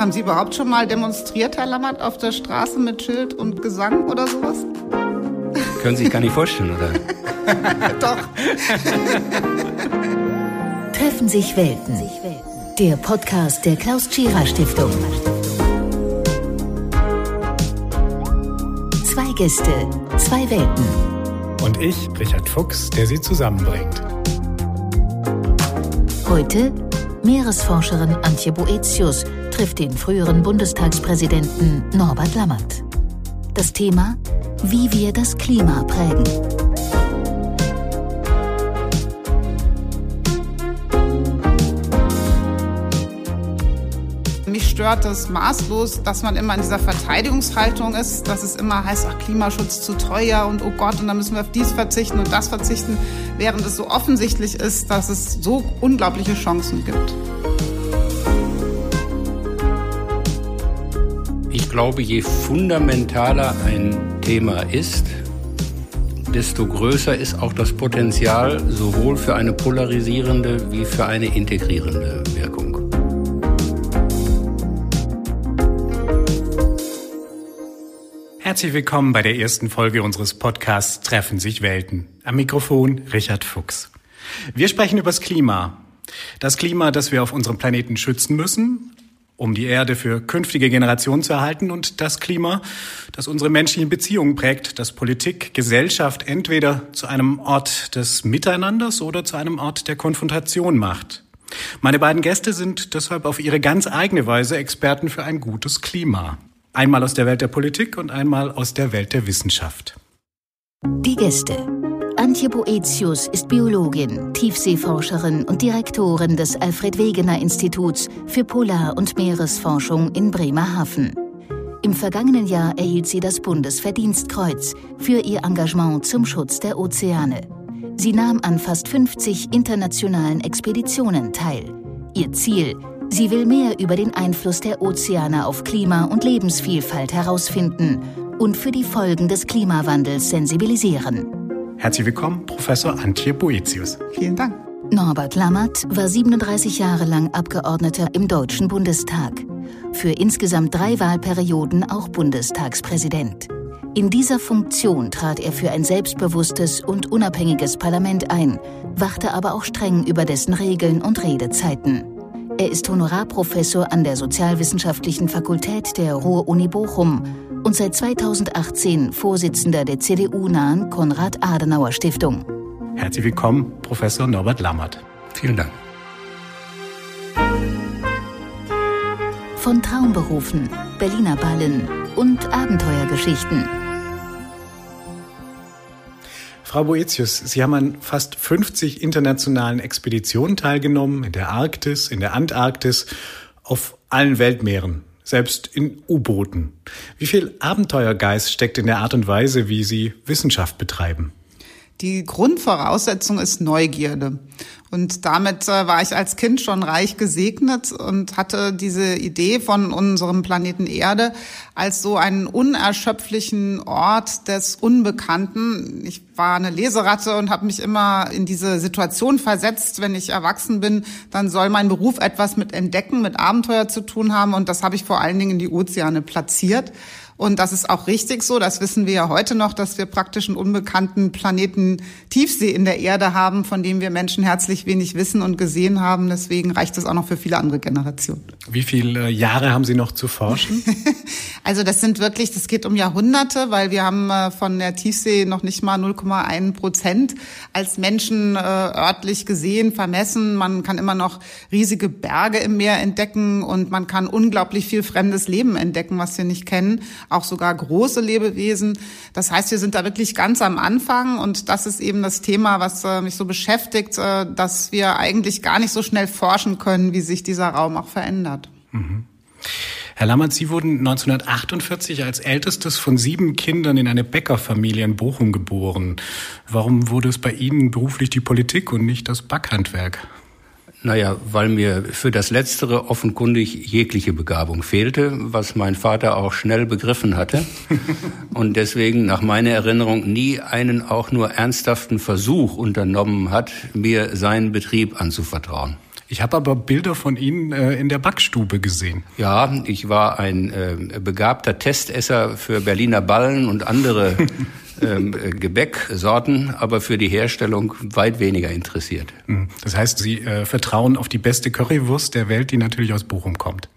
Haben Sie überhaupt schon mal demonstriert, Herr Lammert, auf der Straße mit Schild und Gesang oder sowas? Können Sie sich gar nicht vorstellen, oder? Doch. Treffen sich Welten. Der Podcast der Klaus Tschira Stiftung. Zwei Gäste, zwei Welten. Und ich, Richard Fuchs, der sie zusammenbringt. Heute Meeresforscherin Antje Boetius trifft den früheren Bundestagspräsidenten Norbert Lammert. Das Thema, wie wir das Klima prägen. Mich stört es maßlos, dass man immer in dieser Verteidigungshaltung ist, dass es immer heißt, ach, Klimaschutz zu teuer und oh Gott, und dann müssen wir auf dies verzichten und das verzichten, während es so offensichtlich ist, dass es so unglaubliche Chancen gibt. Glaube, je fundamentaler ein Thema ist, desto größer ist auch das Potenzial sowohl für eine polarisierende wie für eine integrierende Wirkung. Herzlich willkommen bei der ersten Folge unseres Podcasts Treffen sich Welten. Am Mikrofon Richard Fuchs. Wir sprechen über das Klima. Das Klima, das wir auf unserem Planeten schützen müssen, um die Erde für künftige Generationen zu erhalten und das Klima, das unsere menschlichen Beziehungen prägt, das Politik, Gesellschaft entweder zu einem Ort des Miteinanders oder zu einem Ort der Konfrontation macht. Meine beiden Gäste sind deshalb auf ihre ganz eigene Weise Experten für ein gutes Klima. Einmal aus der Welt der Politik und einmal aus der Welt der Wissenschaft. Die Gäste. Antje Boetius ist Biologin, Tiefseeforscherin und Direktorin des Alfred Wegener Instituts für Polar- und Meeresforschung in Bremerhaven. Im vergangenen Jahr erhielt sie das Bundesverdienstkreuz für ihr Engagement zum Schutz der Ozeane. Sie nahm an fast 50 internationalen Expeditionen teil. Ihr Ziel, Sie will mehr über den Einfluss der Ozeane auf Klima und Lebensvielfalt herausfinden und für die Folgen des Klimawandels sensibilisieren. Herzlich willkommen, Professor Antje Boetius. Vielen Dank. Norbert Lammert war 37 Jahre lang Abgeordneter im Deutschen Bundestag. Für insgesamt drei Wahlperioden auch Bundestagspräsident. In dieser Funktion trat er für ein selbstbewusstes und unabhängiges Parlament ein, wachte aber auch streng über dessen Regeln und Redezeiten. Er ist Honorarprofessor an der Sozialwissenschaftlichen Fakultät der Ruhr-Uni Bochum und seit 2018 Vorsitzender der CDU-nahen Konrad-Adenauer-Stiftung. Herzlich willkommen, Professor Norbert Lammert. Vielen Dank. Von Traumberufen, Berliner Ballen und Abenteuergeschichten. Frau Boetius, Sie haben an fast 50 internationalen Expeditionen teilgenommen, in der Arktis, in der Antarktis, auf allen Weltmeeren, selbst in U-Booten. Wie viel Abenteuergeist steckt in der Art und Weise, wie Sie Wissenschaft betreiben? Die Grundvoraussetzung ist Neugierde. Und damit äh, war ich als Kind schon reich gesegnet und hatte diese Idee von unserem Planeten Erde als so einen unerschöpflichen Ort des Unbekannten. Ich war eine Leseratte und habe mich immer in diese Situation versetzt, wenn ich erwachsen bin, dann soll mein Beruf etwas mit Entdecken, mit Abenteuer zu tun haben. Und das habe ich vor allen Dingen in die Ozeane platziert. Und das ist auch richtig so. Das wissen wir ja heute noch, dass wir praktisch einen unbekannten Planeten Tiefsee in der Erde haben, von dem wir Menschen herzlich wenig wissen und gesehen haben. Deswegen reicht es auch noch für viele andere Generationen. Wie viele Jahre haben Sie noch zu forschen? also das sind wirklich, das geht um Jahrhunderte, weil wir haben äh, von der Tiefsee noch nicht mal 0,1 Prozent als Menschen äh, örtlich gesehen, vermessen. Man kann immer noch riesige Berge im Meer entdecken und man kann unglaublich viel fremdes Leben entdecken, was wir nicht kennen auch sogar große Lebewesen. Das heißt, wir sind da wirklich ganz am Anfang und das ist eben das Thema, was äh, mich so beschäftigt, äh, dass wir eigentlich gar nicht so schnell forschen können, wie sich dieser Raum auch verändert. Mhm. Herr Lammert, Sie wurden 1948 als ältestes von sieben Kindern in eine Bäckerfamilie in Bochum geboren. Warum wurde es bei Ihnen beruflich die Politik und nicht das Backhandwerk? Naja, weil mir für das Letztere offenkundig jegliche Begabung fehlte, was mein Vater auch schnell begriffen hatte und deswegen nach meiner Erinnerung nie einen auch nur ernsthaften Versuch unternommen hat, mir seinen Betrieb anzuvertrauen. Ich habe aber Bilder von Ihnen äh, in der Backstube gesehen. Ja, ich war ein äh, begabter Testesser für Berliner Ballen und andere ähm, Gebäcksorten, aber für die Herstellung weit weniger interessiert. Hm. Das heißt, Sie äh, vertrauen auf die beste Currywurst der Welt, die natürlich aus Bochum kommt.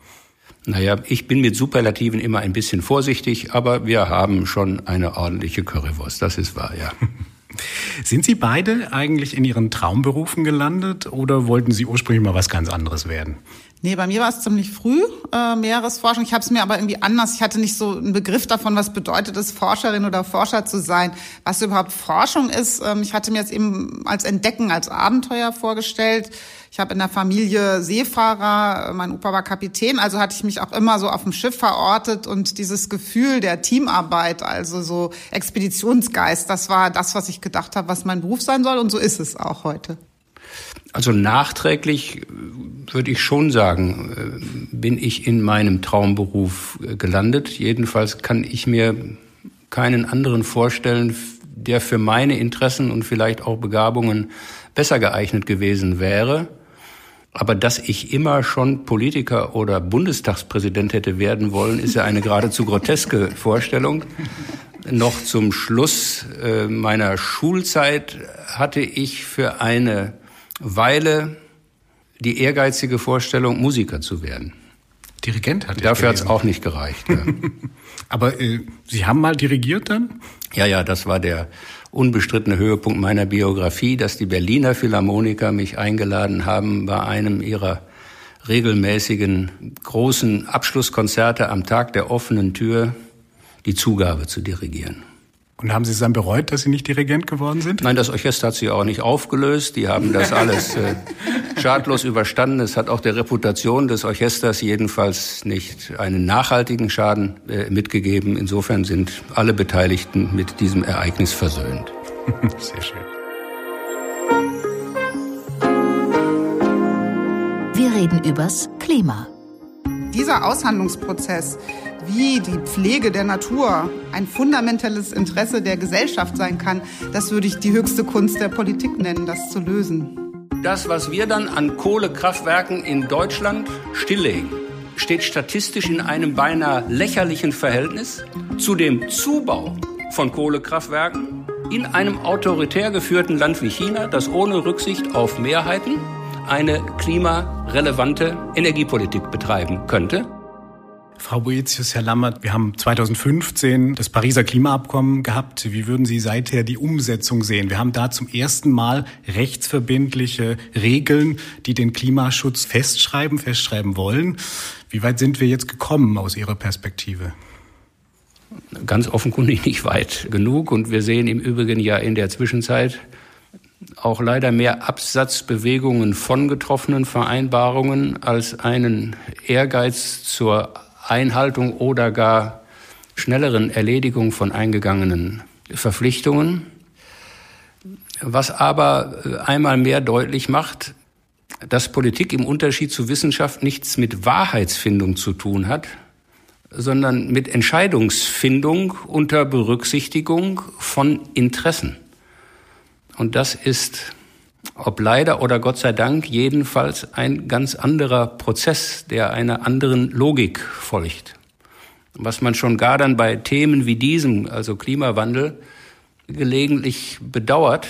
Naja, ich bin mit Superlativen immer ein bisschen vorsichtig, aber wir haben schon eine ordentliche Currywurst, das ist wahr, ja. Sind Sie beide eigentlich in Ihren Traumberufen gelandet oder wollten Sie ursprünglich mal was ganz anderes werden? Nee, bei mir war es ziemlich früh, äh, Meeresforschung. Ich habe es mir aber irgendwie anders. Ich hatte nicht so einen Begriff davon, was bedeutet es, Forscherin oder Forscher zu sein, was überhaupt Forschung ist. Ähm, ich hatte mir jetzt eben als Entdecken, als Abenteuer vorgestellt. Ich habe in der Familie Seefahrer, mein Opa war Kapitän, also hatte ich mich auch immer so auf dem Schiff verortet und dieses Gefühl der Teamarbeit, also so Expeditionsgeist, das war das, was ich gedacht habe, was mein Beruf sein soll und so ist es auch heute. Also nachträglich äh, würde ich schon sagen, äh, bin ich in meinem Traumberuf äh, gelandet. Jedenfalls kann ich mir keinen anderen vorstellen, der für meine Interessen und vielleicht auch Begabungen besser geeignet gewesen wäre. Aber dass ich immer schon Politiker oder Bundestagspräsident hätte werden wollen, ist ja eine geradezu groteske Vorstellung. Noch zum Schluss meiner Schulzeit hatte ich für eine Weile die ehrgeizige Vorstellung, Musiker zu werden. Dirigent hat Dafür hat es auch nicht gereicht. Ja. Aber äh, Sie haben mal dirigiert dann? Ja, ja, das war der unbestrittene Höhepunkt meiner Biografie, dass die Berliner Philharmoniker mich eingeladen haben, bei einem ihrer regelmäßigen großen Abschlusskonzerte am Tag der offenen Tür die Zugabe zu dirigieren. Und haben Sie es dann bereut, dass Sie nicht Dirigent geworden sind? Nein, das Orchester hat sich auch nicht aufgelöst. Die haben das alles äh, schadlos überstanden. Es hat auch der Reputation des Orchesters jedenfalls nicht einen nachhaltigen Schaden äh, mitgegeben. Insofern sind alle Beteiligten mit diesem Ereignis versöhnt. Sehr schön. Wir reden übers Klima. Dieser Aushandlungsprozess wie die Pflege der Natur ein fundamentales Interesse der Gesellschaft sein kann, das würde ich die höchste Kunst der Politik nennen, das zu lösen. Das, was wir dann an Kohlekraftwerken in Deutschland stilllegen, steht statistisch in einem beinahe lächerlichen Verhältnis zu dem Zubau von Kohlekraftwerken in einem autoritär geführten Land wie China, das ohne Rücksicht auf Mehrheiten eine klimarelevante Energiepolitik betreiben könnte. Frau Boetius, Herr Lammert, wir haben 2015 das Pariser Klimaabkommen gehabt. Wie würden Sie seither die Umsetzung sehen? Wir haben da zum ersten Mal rechtsverbindliche Regeln, die den Klimaschutz festschreiben, festschreiben wollen. Wie weit sind wir jetzt gekommen aus Ihrer Perspektive? Ganz offenkundig nicht weit genug. Und wir sehen im Übrigen ja in der Zwischenzeit auch leider mehr Absatzbewegungen von getroffenen Vereinbarungen als einen Ehrgeiz zur Einhaltung oder gar schnelleren Erledigung von eingegangenen Verpflichtungen. Was aber äh, einmal mehr deutlich macht, dass Politik im Unterschied zu Wissenschaft nichts mit Wahrheitsfindung zu tun hat, sondern mit Entscheidungsfindung unter Berücksichtigung von Interessen. Und das ist ob leider oder Gott sei Dank, jedenfalls ein ganz anderer Prozess, der einer anderen Logik folgt. Was man schon gar dann bei Themen wie diesem, also Klimawandel, gelegentlich bedauert,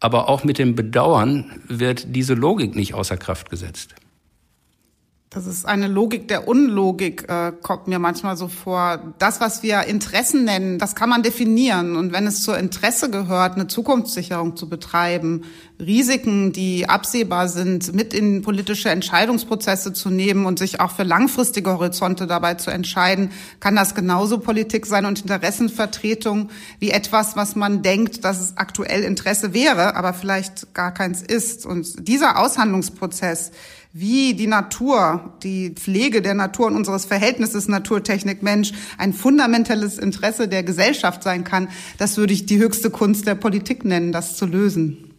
aber auch mit dem Bedauern wird diese Logik nicht außer Kraft gesetzt. Das ist eine Logik der Unlogik, äh, kommt mir manchmal so vor. Das, was wir Interessen nennen, das kann man definieren. Und wenn es zur Interesse gehört, eine Zukunftssicherung zu betreiben, Risiken, die absehbar sind, mit in politische Entscheidungsprozesse zu nehmen und sich auch für langfristige Horizonte dabei zu entscheiden, kann das genauso Politik sein und Interessenvertretung wie etwas, was man denkt, dass es aktuell Interesse wäre, aber vielleicht gar keins ist. Und dieser Aushandlungsprozess, wie die Natur, die Pflege der Natur und unseres Verhältnisses Naturtechnik-Mensch ein fundamentales Interesse der Gesellschaft sein kann, das würde ich die höchste Kunst der Politik nennen, das zu lösen.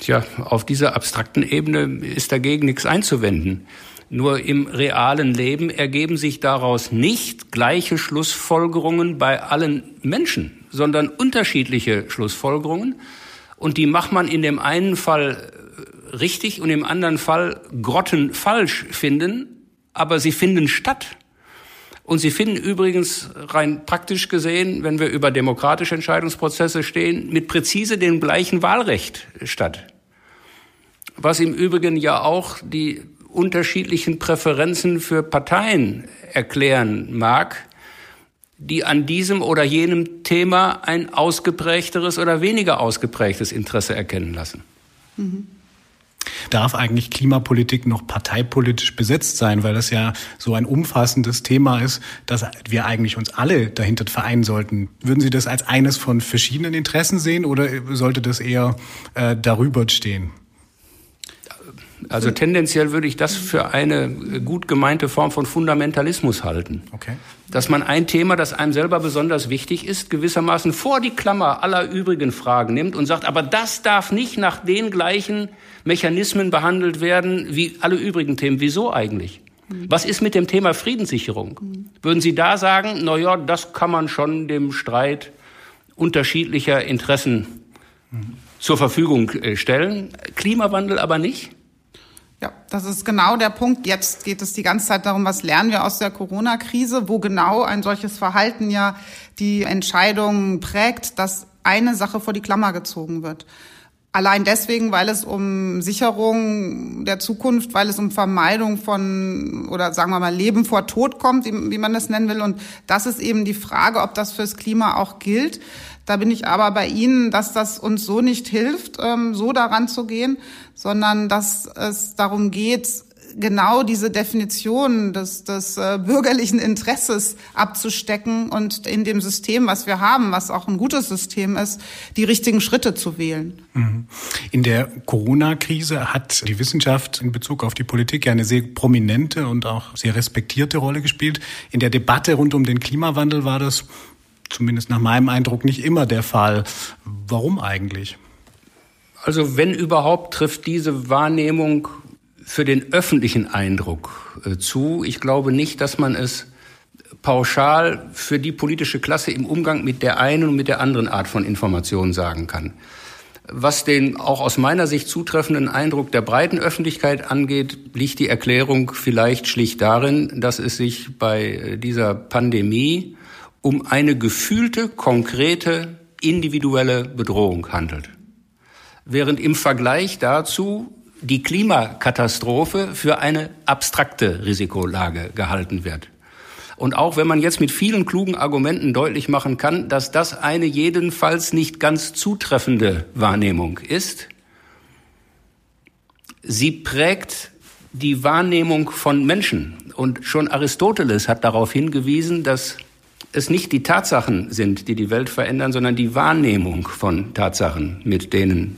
Tja, auf dieser abstrakten Ebene ist dagegen nichts einzuwenden. Nur im realen Leben ergeben sich daraus nicht gleiche Schlussfolgerungen bei allen Menschen, sondern unterschiedliche Schlussfolgerungen. Und die macht man in dem einen Fall richtig und im anderen Fall grottenfalsch finden, aber sie finden statt. Und sie finden übrigens rein praktisch gesehen, wenn wir über demokratische Entscheidungsprozesse stehen, mit präzise dem gleichen Wahlrecht statt. Was im Übrigen ja auch die unterschiedlichen Präferenzen für Parteien erklären mag, die an diesem oder jenem Thema ein ausgeprägteres oder weniger ausgeprägtes Interesse erkennen lassen. Mhm. Darf eigentlich Klimapolitik noch parteipolitisch besetzt sein, weil das ja so ein umfassendes Thema ist, dass wir eigentlich uns alle dahinter vereinen sollten? Würden Sie das als eines von verschiedenen Interessen sehen oder sollte das eher äh, darüber stehen? Also tendenziell würde ich das für eine gut gemeinte Form von Fundamentalismus halten. Okay. Dass man ein Thema, das einem selber besonders wichtig ist, gewissermaßen vor die Klammer aller übrigen Fragen nimmt und sagt, aber das darf nicht nach den gleichen Mechanismen behandelt werden wie alle übrigen Themen. Wieso eigentlich? Was ist mit dem Thema Friedenssicherung? Würden Sie da sagen, na ja, das kann man schon dem Streit unterschiedlicher Interessen zur Verfügung äh, stellen, Klimawandel aber nicht? Ja, das ist genau der Punkt. Jetzt geht es die ganze Zeit darum, was lernen wir aus der Corona-Krise, wo genau ein solches Verhalten ja die Entscheidung prägt, dass eine Sache vor die Klammer gezogen wird. Allein deswegen, weil es um Sicherung der Zukunft, weil es um Vermeidung von oder sagen wir mal Leben vor Tod kommt, wie, man das nennen will. Und das ist eben die Frage, ob das fürs Klima auch gilt. Da bin ich aber bei Ihnen, dass das uns so nicht hilft, ähm, so daran zu gehen, sondern dass es darum geht, genau diese Definition des, des äh, bürgerlichen Interesses abzustecken und in dem System, was wir haben, was auch ein gutes System ist, die richtigen Schritte zu wählen. Mhm. In der Corona-Krise hat die Wissenschaft in Bezug auf die Politik ja eine sehr prominente und auch sehr respektierte Rolle gespielt. In der Debatte rund um den Klimawandel war das zumindest nach meinem Eindruck nicht immer der Fall. Warum eigentlich? Also wenn überhaupt trifft diese Wahrnehmung für den öffentlichen Eindruck äh, zu. Ich glaube nicht, dass man es pauschal für die politische Klasse im Umgang mit der einen und mit der anderen Art von Information sagen kann. Was den auch aus meiner Sicht zutreffenden Eindruck der breiten Öffentlichkeit angeht, liegt die Erklärung vielleicht schlicht darin, dass es sich bei äh, dieser Pandemie um eine gefühlte, konkrete, individuelle Bedrohung handelt. Während im Vergleich dazu die Klimakatastrophe für eine abstrakte Risikolage gehalten wird. Und auch wenn man jetzt mit vielen klugen Argumenten deutlich machen kann, dass das eine jedenfalls nicht ganz zutreffende Wahrnehmung ist, sie prägt die Wahrnehmung von Menschen. Und schon Aristoteles hat darauf hingewiesen, dass es nicht die Tatsachen sind, die die Welt verändern, sondern die Wahrnehmung von Tatsachen, mit denen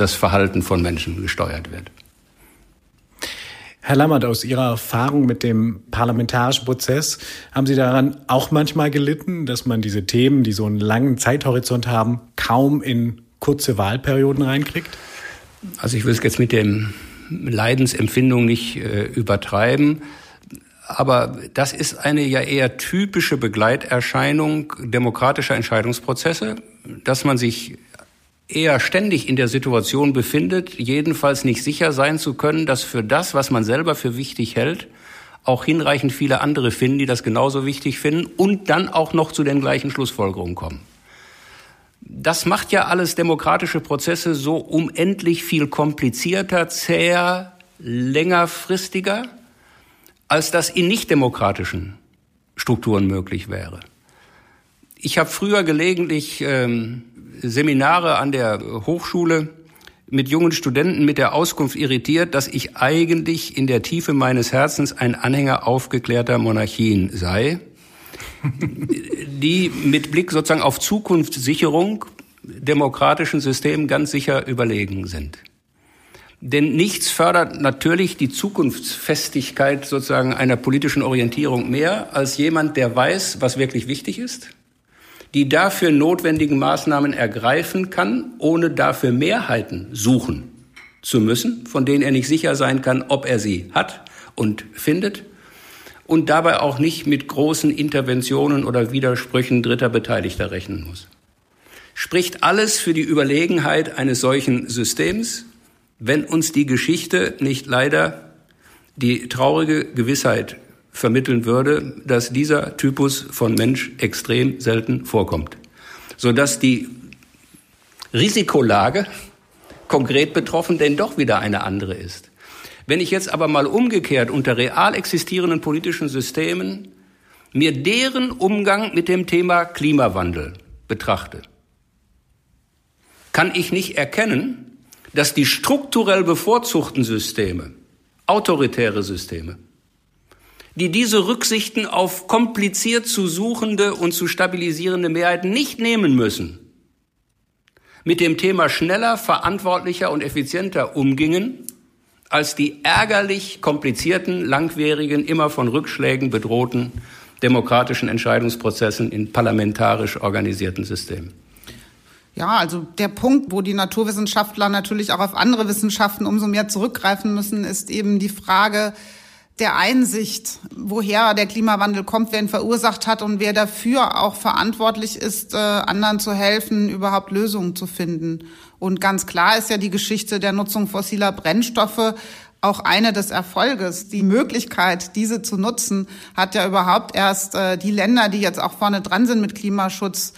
das Verhalten von Menschen gesteuert wird. Herr Lammert, aus Ihrer Erfahrung mit dem parlamentarischen Prozess, haben Sie daran auch manchmal gelitten, dass man diese Themen, die so einen langen Zeithorizont haben, kaum in kurze Wahlperioden reinkriegt? Also ich will es jetzt mit dem Leidensempfindung nicht äh, übertreiben. Aber das ist eine ja eher typische Begleiterscheinung demokratischer Entscheidungsprozesse, dass man sich eher ständig in der Situation befindet, jedenfalls nicht sicher sein zu können, dass für das, was man selber für wichtig hält, auch hinreichend viele andere finden, die das genauso wichtig finden und dann auch noch zu den gleichen Schlussfolgerungen kommen. Das macht ja alles demokratische Prozesse so unendlich viel komplizierter, zäher, längerfristiger als das in nichtdemokratischen Strukturen möglich wäre. Ich habe früher gelegentlich ähm, Seminare an der Hochschule mit jungen Studenten mit der Auskunft irritiert, dass ich eigentlich in der Tiefe meines Herzens ein Anhänger aufgeklärter Monarchien sei, die mit Blick sozusagen auf Zukunftssicherung demokratischen Systemen ganz sicher überlegen sind. Denn nichts fördert natürlich die Zukunftsfestigkeit sozusagen einer politischen Orientierung mehr als jemand, der weiß, was wirklich wichtig ist, die dafür notwendigen Maßnahmen ergreifen kann, ohne dafür Mehrheiten suchen zu müssen, von denen er nicht sicher sein kann, ob er sie hat und findet und dabei auch nicht mit großen Interventionen oder Widersprüchen dritter Beteiligter rechnen muss. Spricht alles für die Überlegenheit eines solchen Systems wenn uns die Geschichte nicht leider die traurige Gewissheit vermitteln würde, dass dieser Typus von Mensch extrem selten vorkommt, sodass die Risikolage konkret betroffen denn doch wieder eine andere ist. Wenn ich jetzt aber mal umgekehrt unter real existierenden politischen Systemen mir deren Umgang mit dem Thema Klimawandel betrachte, kann ich nicht erkennen, dass die strukturell bevorzugten Systeme, autoritäre Systeme, die diese Rücksichten auf kompliziert zu suchende und zu stabilisierende Mehrheiten nicht nehmen müssen, mit dem Thema schneller, verantwortlicher und effizienter umgingen, als die ärgerlich komplizierten, langwierigen, immer von Rückschlägen bedrohten demokratischen Entscheidungsprozessen in parlamentarisch organisierten Systemen. Ja, also der Punkt, wo die Naturwissenschaftler natürlich auch auf andere Wissenschaften umso mehr zurückgreifen müssen, ist eben die Frage der Einsicht, woher der Klimawandel kommt, wer ihn verursacht hat und wer dafür auch verantwortlich ist, äh, anderen zu helfen, überhaupt Lösungen zu finden. Und ganz klar ist ja die Geschichte der Nutzung fossiler Brennstoffe auch eine des Erfolges. Die Möglichkeit, diese zu nutzen, hat ja überhaupt erst äh, die Länder, die jetzt auch vorne dran sind mit Klimaschutz,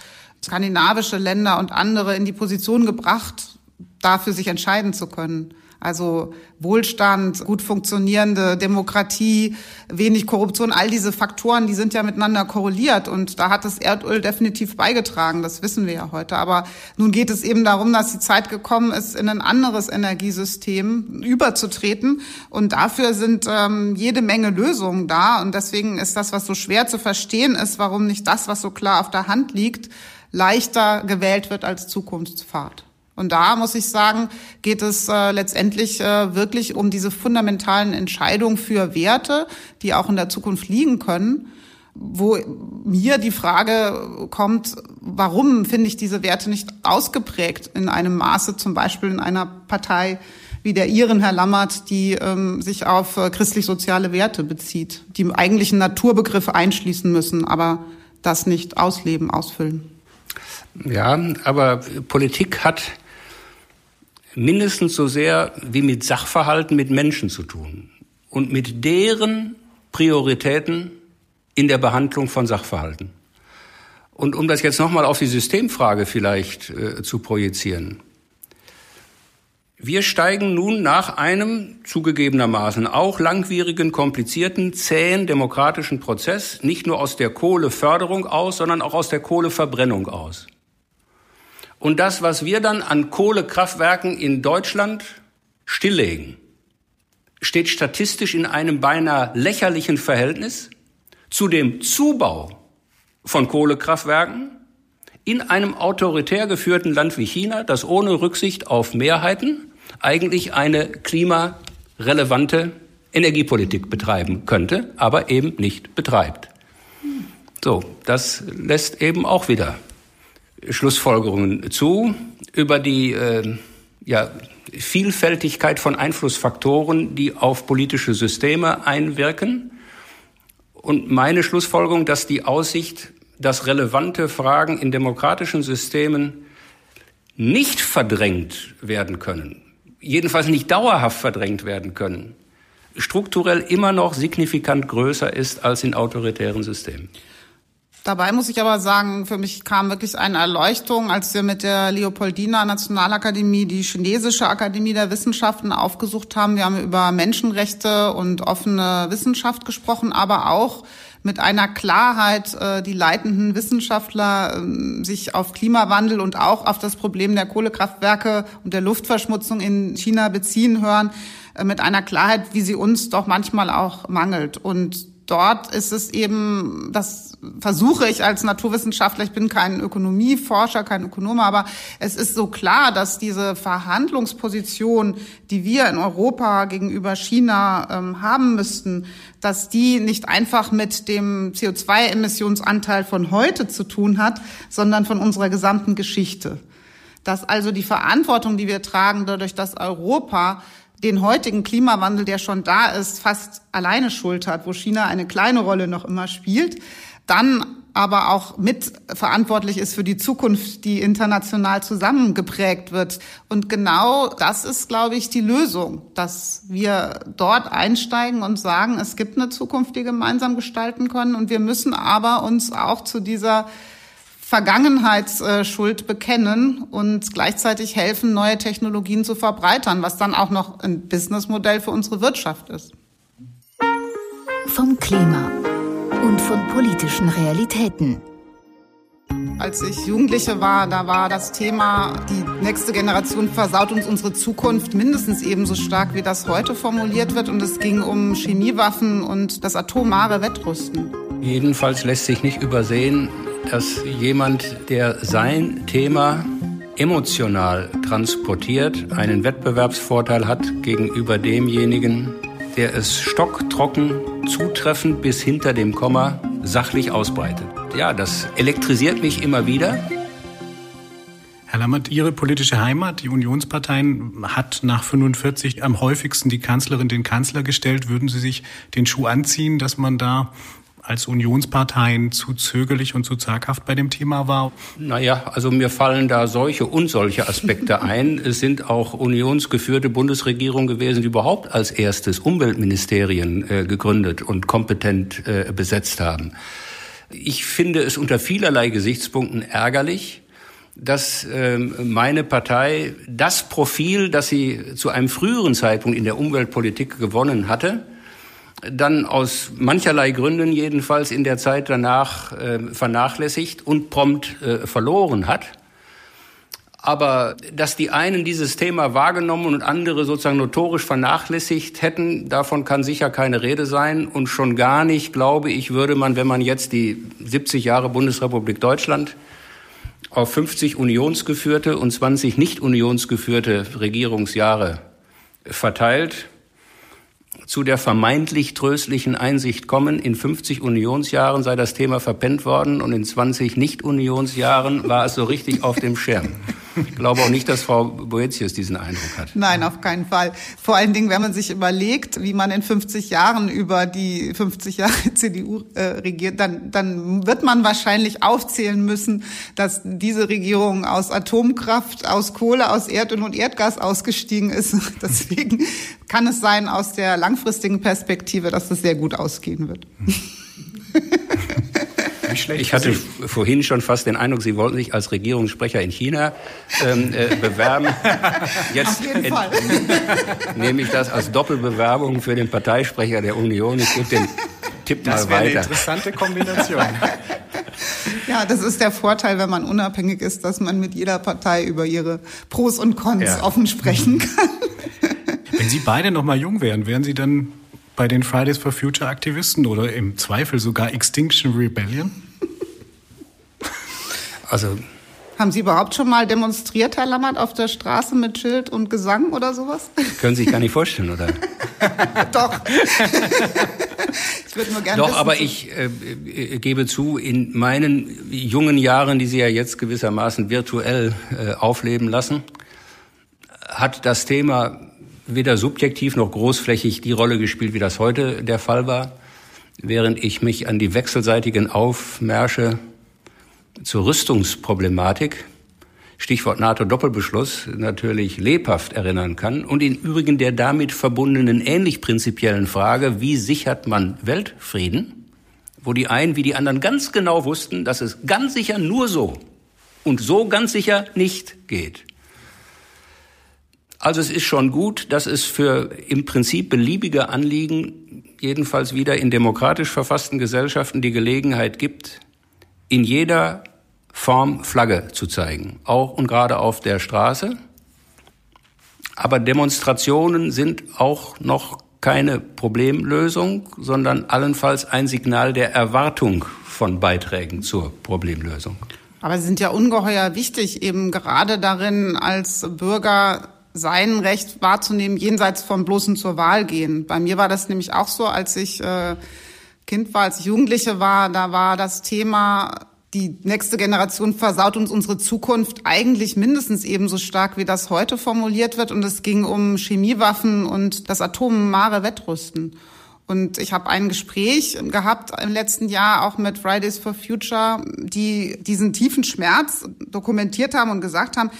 skandinavische Länder und andere in die Position gebracht, dafür sich entscheiden zu können. Also Wohlstand, gut funktionierende Demokratie, wenig Korruption, all diese Faktoren, die sind ja miteinander korreliert und da hat das Erdöl definitiv beigetragen, das wissen wir ja heute. Aber nun geht es eben darum, dass die Zeit gekommen ist, in ein anderes Energiesystem überzutreten und dafür sind ähm, jede Menge Lösungen da und deswegen ist das, was so schwer zu verstehen ist, warum nicht das, was so klar auf der Hand liegt, leichter gewählt wird als Zukunftspfad. Und da muss ich sagen, geht es äh, letztendlich äh, wirklich um diese fundamentalen Entscheidungen für Werte, die auch in der Zukunft liegen können, wo mir die Frage kommt, warum finde ich diese Werte nicht ausgeprägt in einem Maße, zum Beispiel in einer Partei wie der Ihren, Herr Lammert, die ähm, sich auf äh, christlich-soziale Werte bezieht, die eigentlichen Naturbegriffe einschließen müssen, aber das nicht ausleben, ausfüllen. Ja, aber Politik hat mindestens so sehr wie mit Sachverhalten mit Menschen zu tun und mit deren Prioritäten in der Behandlung von Sachverhalten. Und um das jetzt nochmal auf die Systemfrage vielleicht äh, zu projizieren. Wir steigen nun nach einem zugegebenermaßen auch langwierigen, komplizierten, zähen demokratischen Prozess nicht nur aus der Kohleförderung aus, sondern auch aus der Kohleverbrennung aus. Und das, was wir dann an Kohlekraftwerken in Deutschland stilllegen, steht statistisch in einem beinahe lächerlichen Verhältnis zu dem Zubau von Kohlekraftwerken in einem autoritär geführten Land wie China, das ohne Rücksicht auf Mehrheiten eigentlich eine klimarelevante Energiepolitik betreiben könnte, aber eben nicht betreibt. So, das lässt eben auch wieder Schlussfolgerungen zu über die äh, ja, Vielfältigkeit von Einflussfaktoren, die auf politische Systeme einwirken. Und meine Schlussfolgerung, dass die Aussicht, dass relevante Fragen in demokratischen Systemen nicht verdrängt werden können, jedenfalls nicht dauerhaft verdrängt werden können, strukturell immer noch signifikant größer ist als in autoritären Systemen. Dabei muss ich aber sagen, für mich kam wirklich eine Erleuchtung, als wir mit der Leopoldina Nationalakademie die chinesische Akademie der Wissenschaften aufgesucht haben. Wir haben über Menschenrechte und offene Wissenschaft gesprochen, aber auch mit einer Klarheit äh, die leitenden Wissenschaftler äh, sich auf Klimawandel und auch auf das Problem der Kohlekraftwerke und der Luftverschmutzung in China beziehen hören, äh, mit einer Klarheit, wie sie uns doch manchmal auch mangelt. Und dort ist es eben, das versuche ich als Naturwissenschaftler, ich bin kein Ökonomieforscher, kein Ökonom, aber es ist so klar, dass diese Verhandlungsposition, die wir in Europa gegenüber China ähm, haben müssten, dass die nicht einfach mit dem CO2-Emissionsanteil von heute zu tun hat, sondern von unserer gesamten Geschichte. Dass also die Verantwortung, die wir tragen, dadurch, dass Europa den heutigen Klimawandel, der schon da ist, fast alleine schuld hat, wo China eine kleine Rolle noch immer spielt, dann aber auch mitverantwortlich ist für die Zukunft, die international zusammengeprägt wird. Und genau das ist, glaube ich, die Lösung, dass wir dort einsteigen und sagen, es gibt eine Zukunft, die gemeinsam gestalten können. Und wir müssen aber uns auch zu dieser Vergangenheitsschuld bekennen und gleichzeitig helfen, neue Technologien zu verbreitern, was dann auch noch ein Businessmodell für unsere Wirtschaft ist. Vom Klima und von politischen Realitäten. Als ich Jugendliche war, da war das Thema, die nächste Generation versaut uns unsere Zukunft mindestens ebenso stark, wie das heute formuliert wird. Und es ging um Chemiewaffen und das atomare Wettrüsten. Jedenfalls lässt sich nicht übersehen, dass jemand, der sein Thema emotional transportiert, einen Wettbewerbsvorteil hat gegenüber demjenigen, der es stocktrocken, zutreffend bis hinter dem Komma sachlich ausbreitet. Ja, das elektrisiert mich immer wieder. Herr Lammert, Ihre politische Heimat, die Unionsparteien, hat nach 45 am häufigsten die Kanzlerin den Kanzler gestellt. Würden Sie sich den Schuh anziehen, dass man da als Unionsparteien zu zögerlich und zu zaghaft bei dem Thema war? Naja, also mir fallen da solche und solche Aspekte ein. Es sind auch unionsgeführte Bundesregierungen gewesen, die überhaupt als erstes Umweltministerien äh, gegründet und kompetent äh, besetzt haben. Ich finde es unter vielerlei Gesichtspunkten ärgerlich, dass ähm, meine Partei das Profil, das sie zu einem früheren Zeitpunkt in der Umweltpolitik gewonnen hatte, dann aus mancherlei Gründen jedenfalls in der Zeit danach äh, vernachlässigt und prompt äh, verloren hat. Aber dass die einen dieses Thema wahrgenommen und andere sozusagen notorisch vernachlässigt hätten, davon kann sicher keine Rede sein. Und schon gar nicht, glaube ich, würde man, wenn man jetzt die 70 Jahre Bundesrepublik Deutschland auf 50 unionsgeführte und 20 nicht unionsgeführte Regierungsjahre verteilt, zu der vermeintlich tröstlichen Einsicht kommen, in 50 Unionsjahren sei das Thema verpennt worden und in 20 Nicht-Unionsjahren war es so richtig auf dem Schirm. Ich glaube auch nicht, dass Frau Boetius diesen Eindruck hat. Nein, auf keinen Fall. Vor allen Dingen, wenn man sich überlegt, wie man in 50 Jahren über die 50 Jahre CDU äh, regiert, dann, dann wird man wahrscheinlich aufzählen müssen, dass diese Regierung aus Atomkraft, aus Kohle, aus Erdöl und Erdgas ausgestiegen ist. Deswegen kann es sein, aus der langfristigen Perspektive, dass es sehr gut ausgehen wird. Ich hatte vorhin schon fast den Eindruck, Sie wollten sich als Regierungssprecher in China ähm, äh, bewerben. Jetzt Auf jeden Fall. nehme ich das als Doppelbewerbung für den Parteisprecher der Union. Ich gebe den Tipp das mal weiter. Eine interessante Kombination. Ja, das ist der Vorteil, wenn man unabhängig ist, dass man mit jeder Partei über ihre Pros und Cons ja. offen sprechen kann. Wenn Sie beide noch mal jung wären, wären Sie dann bei den Fridays for Future Aktivisten oder im Zweifel sogar Extinction Rebellion? Also haben Sie überhaupt schon mal demonstriert, Herr Lammert, auf der Straße mit Schild und Gesang oder sowas? Können Sie sich gar nicht vorstellen, oder? Doch. ich würde nur gerne Doch, wissen, aber ich äh, äh, gebe zu, in meinen jungen Jahren, die Sie ja jetzt gewissermaßen virtuell äh, aufleben lassen, hat das Thema weder subjektiv noch großflächig die Rolle gespielt, wie das heute der Fall war, während ich mich an die wechselseitigen Aufmärsche zur Rüstungsproblematik, Stichwort NATO-Doppelbeschluss, natürlich lebhaft erinnern kann und im Übrigen der damit verbundenen ähnlich prinzipiellen Frage, wie sichert man Weltfrieden, wo die einen wie die anderen ganz genau wussten, dass es ganz sicher nur so und so ganz sicher nicht geht. Also es ist schon gut, dass es für im Prinzip beliebige Anliegen, jedenfalls wieder in demokratisch verfassten Gesellschaften, die Gelegenheit gibt, in jeder Form Flagge zu zeigen, auch und gerade auf der Straße. Aber Demonstrationen sind auch noch keine Problemlösung, sondern allenfalls ein Signal der Erwartung von Beiträgen zur Problemlösung. Aber sie sind ja ungeheuer wichtig, eben gerade darin, als Bürger sein Recht wahrzunehmen, jenseits vom bloßen zur Wahl gehen. Bei mir war das nämlich auch so, als ich äh, Kind war, als ich Jugendliche war, da war das Thema die nächste Generation versaut uns unsere Zukunft eigentlich mindestens ebenso stark, wie das heute formuliert wird. Und es ging um Chemiewaffen und das atomare Wettrüsten. Und ich habe ein Gespräch gehabt im letzten Jahr auch mit Fridays for Future, die diesen tiefen Schmerz dokumentiert haben und gesagt haben,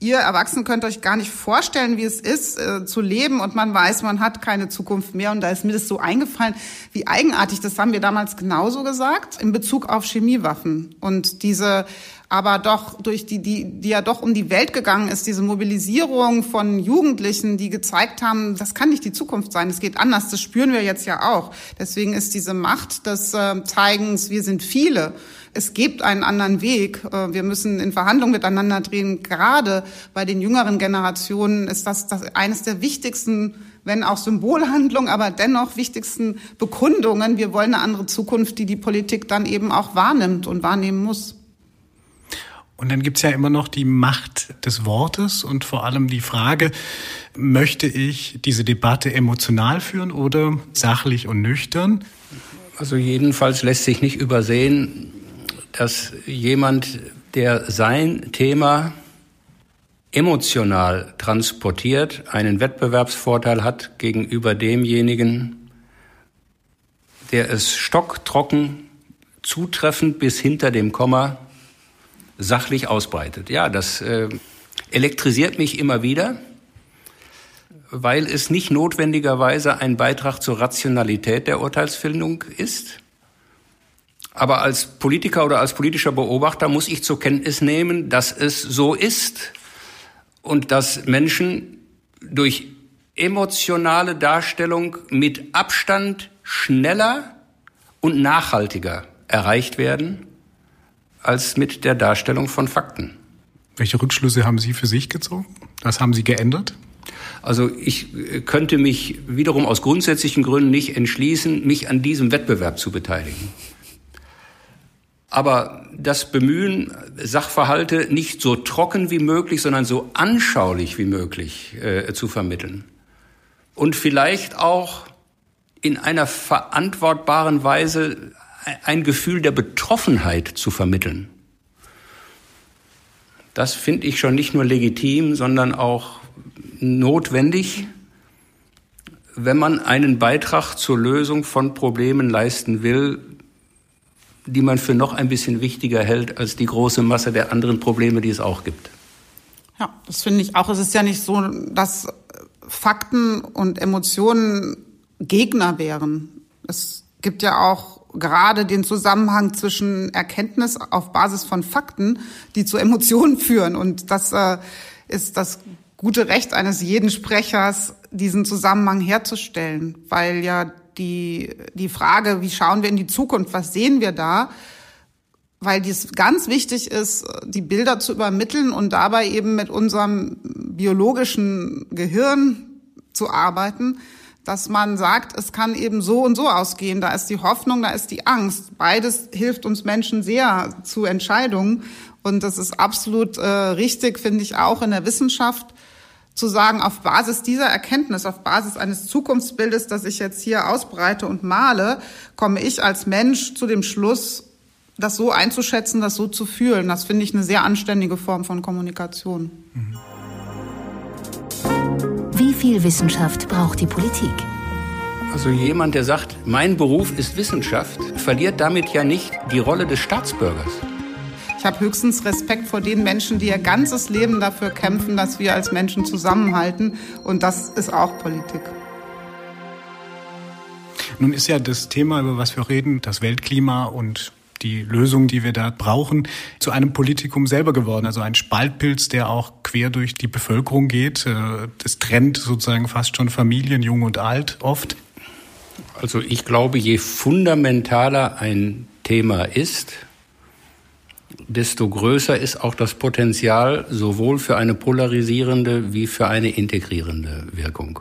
ihr Erwachsenen könnt euch gar nicht vorstellen, wie es ist, äh, zu leben und man weiß, man hat keine Zukunft mehr. Und da ist mir das so eingefallen, wie eigenartig, das haben wir damals genauso gesagt, in Bezug auf Chemiewaffen. Und diese aber doch durch die, die, die ja doch um die Welt gegangen ist, diese Mobilisierung von Jugendlichen, die gezeigt haben, das kann nicht die Zukunft sein, es geht anders, das spüren wir jetzt ja auch. Deswegen ist diese Macht des äh, Zeigens, wir sind viele, es gibt einen anderen Weg. Äh, wir müssen in Verhandlungen miteinander drehen. Gerade bei den jüngeren Generationen ist das, das eines der wichtigsten, wenn auch Symbolhandlungen, aber dennoch wichtigsten Bekundungen. Wir wollen eine andere Zukunft, die die Politik dann eben auch wahrnimmt und wahrnehmen muss. Und dann gibt's ja immer noch die Macht des Wortes und vor allem die Frage, möchte ich diese Debatte emotional führen oder sachlich und nüchtern? Also jedenfalls lässt sich nicht übersehen, dass jemand, der sein Thema emotional transportiert, einen Wettbewerbsvorteil hat gegenüber demjenigen, der es stocktrocken, zutreffend bis hinter dem Komma sachlich ausbreitet. Ja, das äh, elektrisiert mich immer wieder, weil es nicht notwendigerweise ein Beitrag zur Rationalität der Urteilsfindung ist. Aber als Politiker oder als politischer Beobachter muss ich zur Kenntnis nehmen, dass es so ist und dass Menschen durch emotionale Darstellung mit Abstand schneller und nachhaltiger erreicht werden als mit der Darstellung von Fakten. Welche Rückschlüsse haben Sie für sich gezogen? Was haben Sie geändert? Also ich könnte mich wiederum aus grundsätzlichen Gründen nicht entschließen, mich an diesem Wettbewerb zu beteiligen. Aber das Bemühen, Sachverhalte nicht so trocken wie möglich, sondern so anschaulich wie möglich äh, zu vermitteln. Und vielleicht auch in einer verantwortbaren Weise ein Gefühl der Betroffenheit zu vermitteln. Das finde ich schon nicht nur legitim, sondern auch notwendig, wenn man einen Beitrag zur Lösung von Problemen leisten will, die man für noch ein bisschen wichtiger hält als die große Masse der anderen Probleme, die es auch gibt. Ja, das finde ich auch. Es ist ja nicht so, dass Fakten und Emotionen Gegner wären. Es gibt ja auch gerade den Zusammenhang zwischen Erkenntnis auf Basis von Fakten, die zu Emotionen führen. Und das äh, ist das gute Recht eines jeden Sprechers, diesen Zusammenhang herzustellen, weil ja die, die Frage, wie schauen wir in die Zukunft, was sehen wir da, weil dies ganz wichtig ist, die Bilder zu übermitteln und dabei eben mit unserem biologischen Gehirn zu arbeiten, dass man sagt, es kann eben so und so ausgehen. Da ist die Hoffnung, da ist die Angst. Beides hilft uns Menschen sehr zu Entscheidungen. Und das ist absolut äh, richtig, finde ich auch in der Wissenschaft zu sagen, auf Basis dieser Erkenntnis, auf Basis eines Zukunftsbildes, das ich jetzt hier ausbreite und male, komme ich als Mensch zu dem Schluss, das so einzuschätzen, das so zu fühlen. Das finde ich eine sehr anständige Form von Kommunikation. Mhm. Wie viel Wissenschaft braucht die Politik? Also jemand, der sagt, mein Beruf ist Wissenschaft, verliert damit ja nicht die Rolle des Staatsbürgers. Ich habe höchstens Respekt vor den Menschen, die ihr ganzes Leben dafür kämpfen, dass wir als Menschen zusammenhalten. Und das ist auch Politik. Nun ist ja das Thema, über was wir reden, das Weltklima und die Lösung, die wir da brauchen, zu einem Politikum selber geworden. Also ein Spaltpilz, der auch quer durch die Bevölkerung geht. Äh, das trennt sozusagen fast schon Familien, jung und alt oft. Also ich glaube, je fundamentaler ein Thema ist, desto größer ist auch das Potenzial sowohl für eine polarisierende wie für eine integrierende Wirkung.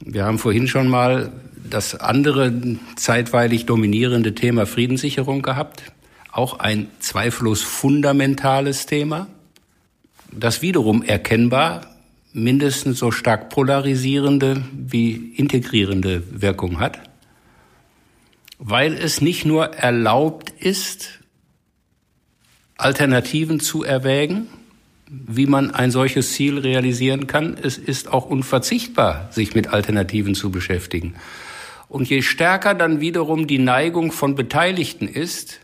Wir haben vorhin schon mal das andere zeitweilig dominierende Thema Friedenssicherung gehabt. Auch ein zweifellos fundamentales Thema, das wiederum erkennbar mindestens so stark polarisierende wie integrierende Wirkung hat, weil es nicht nur erlaubt ist, Alternativen zu erwägen, wie man ein solches Ziel realisieren kann. Es ist auch unverzichtbar, sich mit Alternativen zu beschäftigen. Und je stärker dann wiederum die Neigung von Beteiligten ist,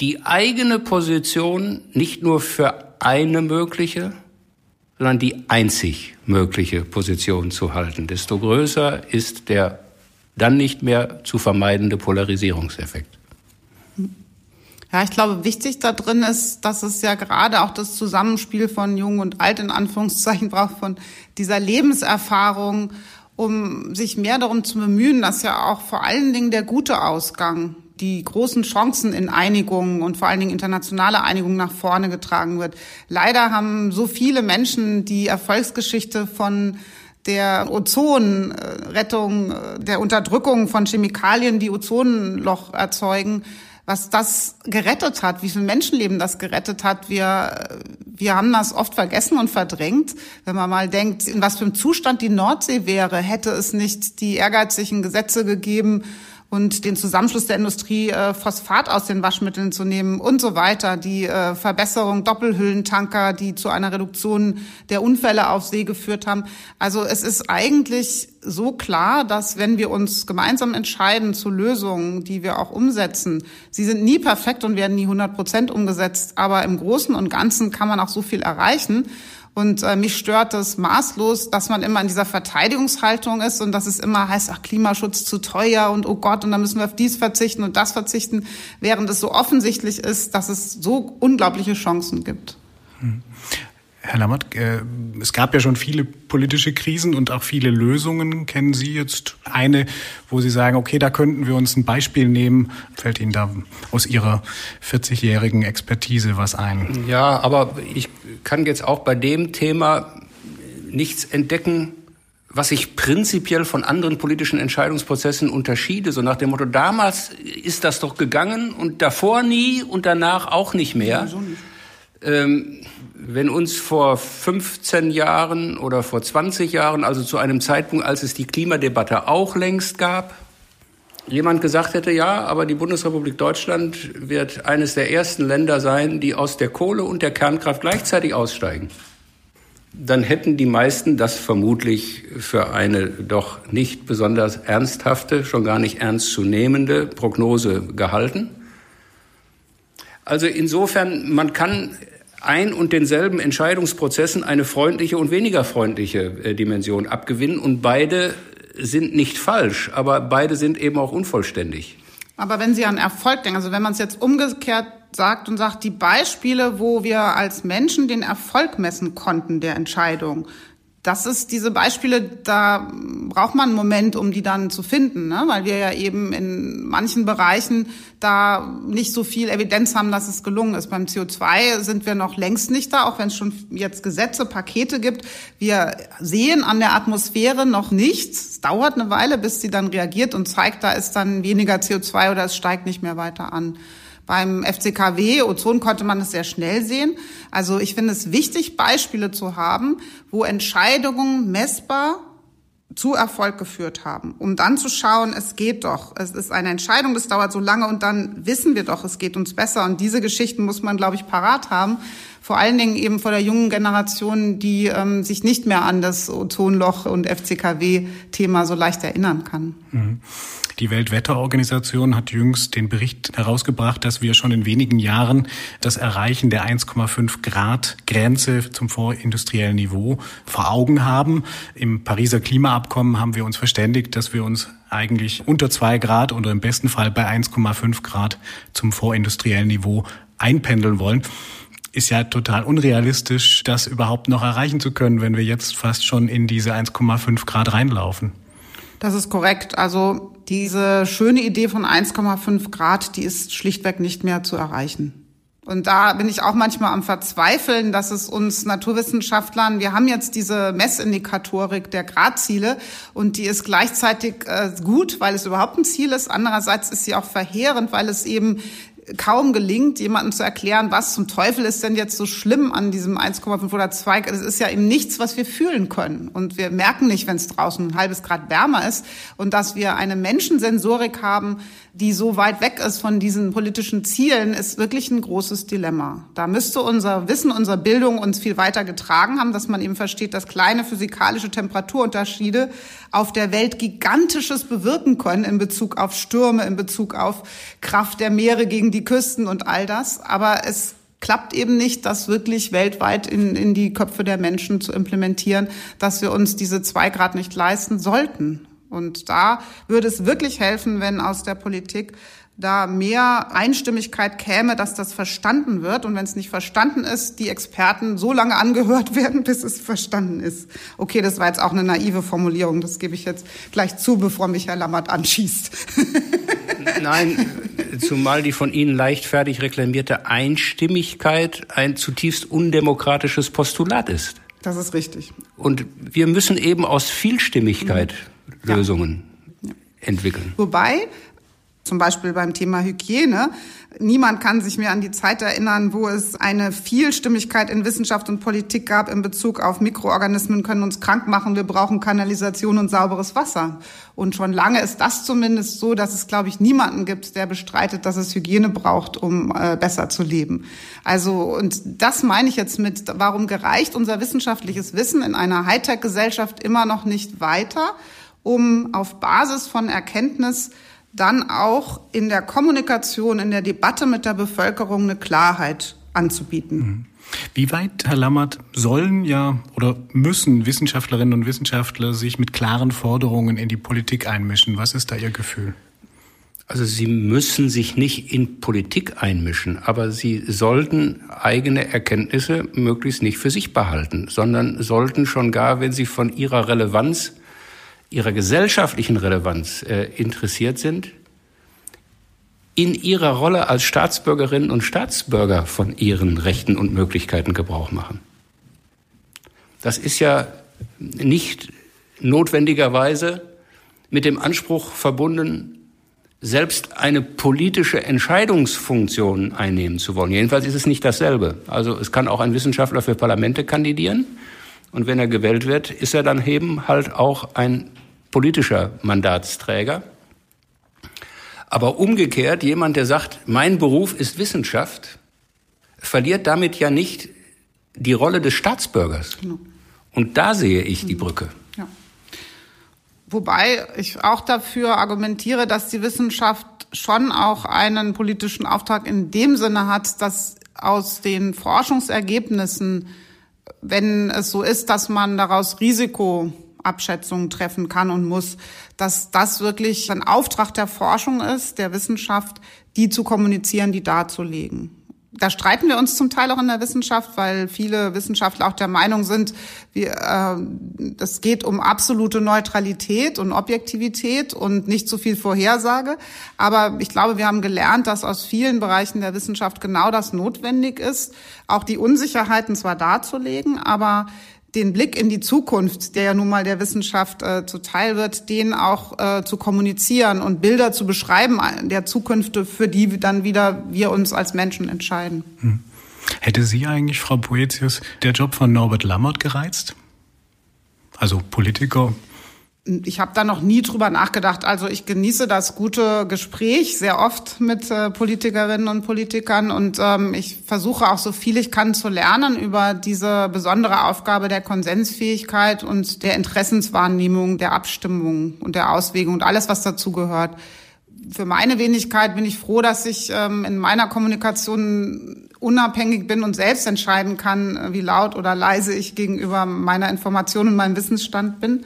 die eigene Position nicht nur für eine mögliche, sondern die einzig mögliche Position zu halten, desto größer ist der dann nicht mehr zu vermeidende Polarisierungseffekt. Ja, ich glaube, wichtig da drin ist, dass es ja gerade auch das Zusammenspiel von Jung und Alt in Anführungszeichen braucht, von dieser Lebenserfahrung, um sich mehr darum zu bemühen, dass ja auch vor allen Dingen der gute Ausgang, die großen Chancen in Einigung und vor allen Dingen internationale Einigung nach vorne getragen wird. Leider haben so viele Menschen die Erfolgsgeschichte von der Ozonrettung, der Unterdrückung von Chemikalien, die Ozonloch erzeugen, was das gerettet hat, wie viel Menschenleben das gerettet hat. Wir, wir haben das oft vergessen und verdrängt. Wenn man mal denkt, in was für einem Zustand die Nordsee wäre, hätte es nicht die ehrgeizigen Gesetze gegeben, und den Zusammenschluss der Industrie, äh, Phosphat aus den Waschmitteln zu nehmen und so weiter, die äh, Verbesserung Doppelhüllentanker, die zu einer Reduktion der Unfälle auf See geführt haben. Also es ist eigentlich so klar, dass wenn wir uns gemeinsam entscheiden zu Lösungen, die wir auch umsetzen, sie sind nie perfekt und werden nie 100 Prozent umgesetzt, aber im Großen und Ganzen kann man auch so viel erreichen. Und äh, mich stört es maßlos, dass man immer in dieser Verteidigungshaltung ist und dass es immer heißt, ach, Klimaschutz zu teuer und oh Gott, und dann müssen wir auf dies verzichten und das verzichten, während es so offensichtlich ist, dass es so unglaubliche Chancen gibt. Hm. Herr Lammert, äh, es gab ja schon viele politische Krisen und auch viele Lösungen. Kennen Sie jetzt eine, wo Sie sagen, okay, da könnten wir uns ein Beispiel nehmen? Fällt Ihnen da aus Ihrer 40-jährigen Expertise was ein? Ja, aber ich kann jetzt auch bei dem Thema nichts entdecken, was sich prinzipiell von anderen politischen Entscheidungsprozessen unterschiede. So nach dem Motto, damals ist das doch gegangen und davor nie und danach auch nicht mehr. Ja, nicht. Ähm, wenn uns vor 15 Jahren oder vor 20 Jahren, also zu einem Zeitpunkt, als es die Klimadebatte auch längst gab, jemand gesagt hätte, ja, aber die Bundesrepublik Deutschland wird eines der ersten Länder sein, die aus der Kohle und der Kernkraft gleichzeitig aussteigen, dann hätten die meisten das vermutlich für eine doch nicht besonders ernsthafte, schon gar nicht ernstzunehmende Prognose gehalten. Also insofern, man kann ein und denselben Entscheidungsprozessen eine freundliche und weniger freundliche äh, Dimension abgewinnen. Und beide sind nicht falsch, aber beide sind eben auch unvollständig. Aber wenn Sie an Erfolg denken, also wenn man es jetzt umgekehrt sagt und sagt, die Beispiele, wo wir als Menschen den Erfolg messen konnten der Entscheidung, das ist diese Beispiele, da braucht man einen Moment, um die dann zu finden, ne? weil wir ja eben in manchen Bereichen da nicht so viel Evidenz haben, dass es gelungen ist. Beim CO2 sind wir noch längst nicht da, auch wenn es schon jetzt Gesetze, Pakete gibt. Wir sehen an der Atmosphäre noch nichts. Es dauert eine Weile, bis sie dann reagiert und zeigt, da ist dann weniger CO2 oder es steigt nicht mehr weiter an. Beim FCKW, Ozon konnte man es sehr schnell sehen. Also ich finde es wichtig, Beispiele zu haben, wo Entscheidungen messbar zu Erfolg geführt haben, um dann zu schauen, es geht doch. Es ist eine Entscheidung, das dauert so lange und dann wissen wir doch, es geht uns besser. Und diese Geschichten muss man, glaube ich, parat haben. Vor allen Dingen eben vor der jungen Generation, die ähm, sich nicht mehr an das Ozonloch und FCKW-Thema so leicht erinnern kann. Mhm. Die Weltwetterorganisation hat jüngst den Bericht herausgebracht, dass wir schon in wenigen Jahren das Erreichen der 1,5 Grad Grenze zum vorindustriellen Niveau vor Augen haben. Im Pariser Klimaabkommen haben wir uns verständigt, dass wir uns eigentlich unter zwei Grad oder im besten Fall bei 1,5 Grad zum vorindustriellen Niveau einpendeln wollen ist ja total unrealistisch, das überhaupt noch erreichen zu können, wenn wir jetzt fast schon in diese 1,5 Grad reinlaufen. Das ist korrekt. Also diese schöne Idee von 1,5 Grad, die ist schlichtweg nicht mehr zu erreichen. Und da bin ich auch manchmal am Verzweifeln, dass es uns Naturwissenschaftlern, wir haben jetzt diese Messindikatorik der Gradziele und die ist gleichzeitig äh, gut, weil es überhaupt ein Ziel ist. Andererseits ist sie auch verheerend, weil es eben kaum gelingt, jemandem zu erklären, was zum Teufel ist denn jetzt so schlimm an diesem 1,5 oder 2. Es ist ja eben nichts, was wir fühlen können. Und wir merken nicht, wenn es draußen ein halbes Grad wärmer ist. Und dass wir eine Menschensensorik haben, die so weit weg ist von diesen politischen Zielen, ist wirklich ein großes Dilemma. Da müsste unser Wissen, unsere Bildung uns viel weiter getragen haben, dass man eben versteht, dass kleine physikalische Temperaturunterschiede auf der Welt gigantisches bewirken können in Bezug auf Stürme, in Bezug auf Kraft der Meere gegen die Küsten und all das. Aber es klappt eben nicht, das wirklich weltweit in, in die Köpfe der Menschen zu implementieren, dass wir uns diese zwei Grad nicht leisten sollten. Und da würde es wirklich helfen, wenn aus der Politik da mehr Einstimmigkeit käme, dass das verstanden wird. Und wenn es nicht verstanden ist, die Experten so lange angehört werden, bis es verstanden ist. Okay, das war jetzt auch eine naive Formulierung. Das gebe ich jetzt gleich zu, bevor mich Herr Lammert anschießt. Nein, zumal die von Ihnen leichtfertig reklamierte Einstimmigkeit ein zutiefst undemokratisches Postulat ist. Das ist richtig. Und wir müssen eben aus Vielstimmigkeit mhm Lösungen ja. entwickeln. Wobei zum Beispiel beim Thema Hygiene. Niemand kann sich mehr an die Zeit erinnern, wo es eine Vielstimmigkeit in Wissenschaft und Politik gab in Bezug auf Mikroorganismen können uns krank machen, wir brauchen Kanalisation und sauberes Wasser. Und schon lange ist das zumindest so, dass es, glaube ich, niemanden gibt, der bestreitet, dass es Hygiene braucht, um äh, besser zu leben. Also, und das meine ich jetzt mit, warum gereicht unser wissenschaftliches Wissen in einer Hightech-Gesellschaft immer noch nicht weiter? um auf Basis von Erkenntnis dann auch in der Kommunikation, in der Debatte mit der Bevölkerung eine Klarheit anzubieten. Mhm. Wie weit, Herr Lammert, sollen ja oder müssen Wissenschaftlerinnen und Wissenschaftler sich mit klaren Forderungen in die Politik einmischen? Was ist da Ihr Gefühl? Also sie müssen sich nicht in Politik einmischen, aber sie sollten eigene Erkenntnisse möglichst nicht für sich behalten, sondern sollten schon gar, wenn sie von ihrer Relevanz ihrer gesellschaftlichen Relevanz äh, interessiert sind, in ihrer Rolle als Staatsbürgerinnen und Staatsbürger von ihren Rechten und Möglichkeiten Gebrauch machen. Das ist ja nicht notwendigerweise mit dem Anspruch verbunden, selbst eine politische Entscheidungsfunktion einnehmen zu wollen. Jedenfalls ist es nicht dasselbe. Also es kann auch ein Wissenschaftler für Parlamente kandidieren und wenn er gewählt wird, ist er dann eben halt auch ein politischer Mandatsträger. Aber umgekehrt, jemand, der sagt, mein Beruf ist Wissenschaft, verliert damit ja nicht die Rolle des Staatsbürgers. Genau. Und da sehe ich die Brücke. Ja. Wobei ich auch dafür argumentiere, dass die Wissenschaft schon auch einen politischen Auftrag in dem Sinne hat, dass aus den Forschungsergebnissen wenn es so ist, dass man daraus Risikoabschätzungen treffen kann und muss, dass das wirklich ein Auftrag der Forschung ist, der Wissenschaft, die zu kommunizieren, die darzulegen da streiten wir uns zum Teil auch in der Wissenschaft, weil viele Wissenschaftler auch der Meinung sind, wir, äh, das geht um absolute Neutralität und Objektivität und nicht so viel Vorhersage. Aber ich glaube, wir haben gelernt, dass aus vielen Bereichen der Wissenschaft genau das notwendig ist, auch die Unsicherheiten zwar darzulegen, aber den Blick in die Zukunft, der ja nun mal der Wissenschaft äh, zuteil wird, den auch äh, zu kommunizieren und Bilder zu beschreiben der Zukunft, für die dann wieder wir uns als Menschen entscheiden. Hm. Hätte Sie eigentlich, Frau Poetius, der Job von Norbert Lammert gereizt? Also Politiker, ich habe da noch nie drüber nachgedacht. Also ich genieße das gute Gespräch sehr oft mit äh, Politikerinnen und Politikern und ähm, ich versuche auch so viel ich kann zu lernen über diese besondere Aufgabe der Konsensfähigkeit und der Interessenswahrnehmung, der Abstimmung und der Auswägung und alles, was dazu gehört. Für meine Wenigkeit bin ich froh, dass ich ähm, in meiner Kommunikation unabhängig bin und selbst entscheiden kann, wie laut oder leise ich gegenüber meiner Information und meinem Wissensstand bin.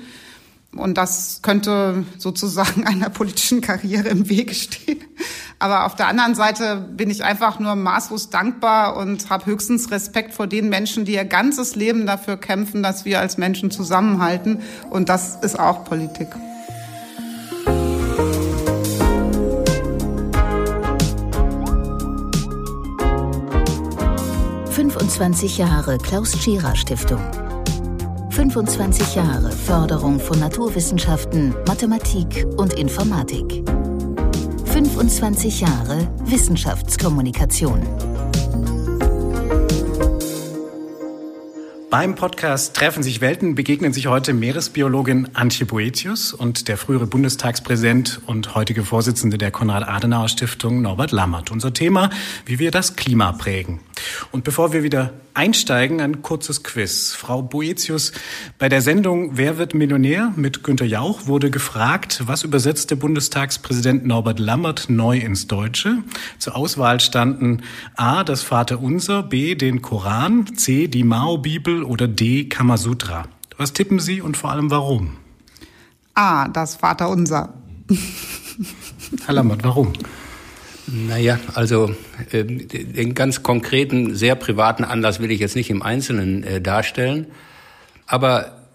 Und das könnte sozusagen einer politischen Karriere im Wege stehen. Aber auf der anderen Seite bin ich einfach nur maßlos dankbar und habe höchstens Respekt vor den Menschen, die ihr ganzes Leben dafür kämpfen, dass wir als Menschen zusammenhalten. Und das ist auch Politik. »25 Jahre Klaus Tschira Stiftung«. 25 Jahre Förderung von Naturwissenschaften, Mathematik und Informatik. 25 Jahre Wissenschaftskommunikation. Beim Podcast Treffen sich Welten begegnen sich heute Meeresbiologin Antje Boetius und der frühere Bundestagspräsident und heutige Vorsitzende der Konrad-Adenauer-Stiftung Norbert Lammert. Unser Thema, wie wir das Klima prägen. Und bevor wir wieder einsteigen, ein kurzes Quiz. Frau Boetius, bei der Sendung Wer wird Millionär mit Günter Jauch wurde gefragt, was übersetzt der Bundestagspräsident Norbert Lammert neu ins Deutsche? Zur Auswahl standen A, das Vaterunser, B, den Koran, C, die Mao-Bibel oder D, Kamasutra. Was tippen Sie und vor allem warum? A, das Vaterunser. Herr Lammert, warum? Naja, also äh, den ganz konkreten, sehr privaten Anlass will ich jetzt nicht im Einzelnen äh, darstellen. Aber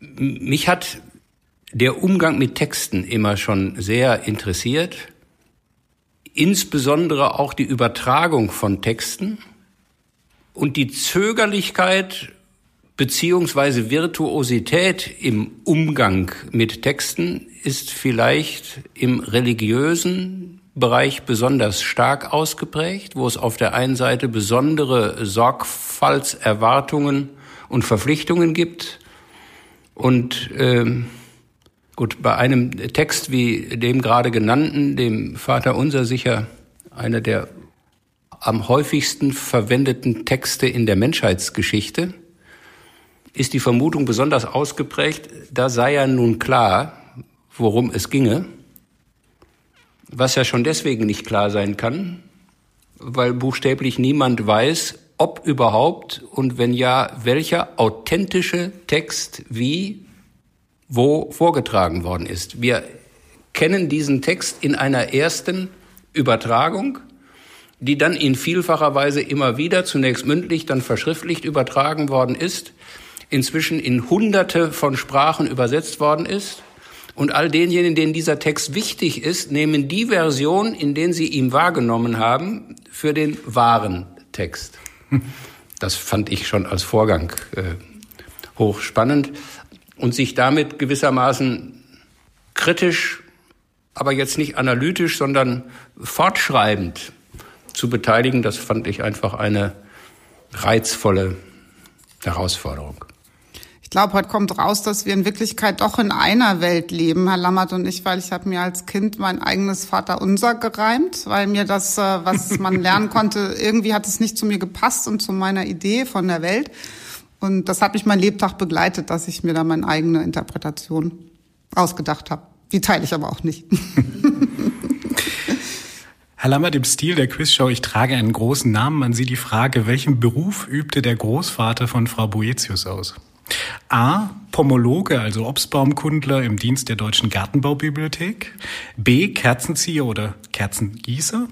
mich hat der Umgang mit Texten immer schon sehr interessiert. Insbesondere auch die Übertragung von Texten und die Zögerlichkeit beziehungsweise Virtuosität im Umgang mit Texten ist vielleicht im religiösen Bereich besonders stark ausgeprägt, wo es auf der einen Seite besondere Sorgfaltserwartungen und Verpflichtungen gibt. Und ähm, gut, bei einem Text wie dem gerade genannten, dem Vater Unser sicher einer der am häufigsten verwendeten Texte in der Menschheitsgeschichte, ist die Vermutung besonders ausgeprägt, da sei ja nun klar, worum es ginge was ja schon deswegen nicht klar sein kann, weil buchstäblich niemand weiß, ob überhaupt und wenn ja, welcher authentische Text wie wo vorgetragen worden ist. Wir kennen diesen Text in einer ersten Übertragung, die dann in vielfacher Weise immer wieder, zunächst mündlich, dann verschriftlicht übertragen worden ist, inzwischen in hunderte von Sprachen übersetzt worden ist und all denjenigen, denen dieser Text wichtig ist, nehmen die Version, in denen sie ihn wahrgenommen haben, für den wahren Text. Das fand ich schon als Vorgang äh, hochspannend und sich damit gewissermaßen kritisch, aber jetzt nicht analytisch, sondern fortschreibend zu beteiligen, das fand ich einfach eine reizvolle Herausforderung. Ich glaube, heute kommt raus, dass wir in Wirklichkeit doch in einer Welt leben, Herr Lammert und ich, weil ich habe mir als Kind mein eigenes Vaterunser gereimt, weil mir das, äh, was man lernen konnte, irgendwie hat es nicht zu mir gepasst und zu meiner Idee von der Welt. Und das hat mich mein Lebtag begleitet, dass ich mir da meine eigene Interpretation ausgedacht habe. Die teile ich aber auch nicht. Herr Lammert, im Stil der Quizshow, ich trage einen großen Namen an Sie die Frage, welchen Beruf übte der Großvater von Frau Boetius aus? A. Pomologe, also Obstbaumkundler im Dienst der Deutschen Gartenbaubibliothek. B. Kerzenzieher oder Kerzengießer.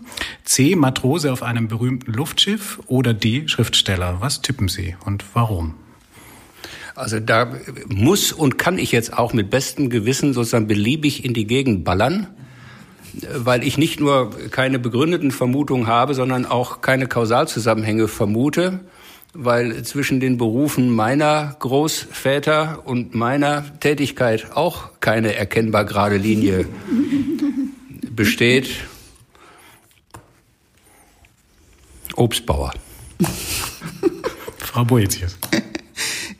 C. Matrose auf einem berühmten Luftschiff. Oder D. Schriftsteller. Was tippen Sie und warum? Also da muss und kann ich jetzt auch mit bestem Gewissen sozusagen beliebig in die Gegend ballern, weil ich nicht nur keine begründeten Vermutungen habe, sondern auch keine Kausalzusammenhänge vermute weil zwischen den Berufen meiner Großväter und meiner Tätigkeit auch keine erkennbar gerade Linie besteht. Obstbauer. Frau Boetius.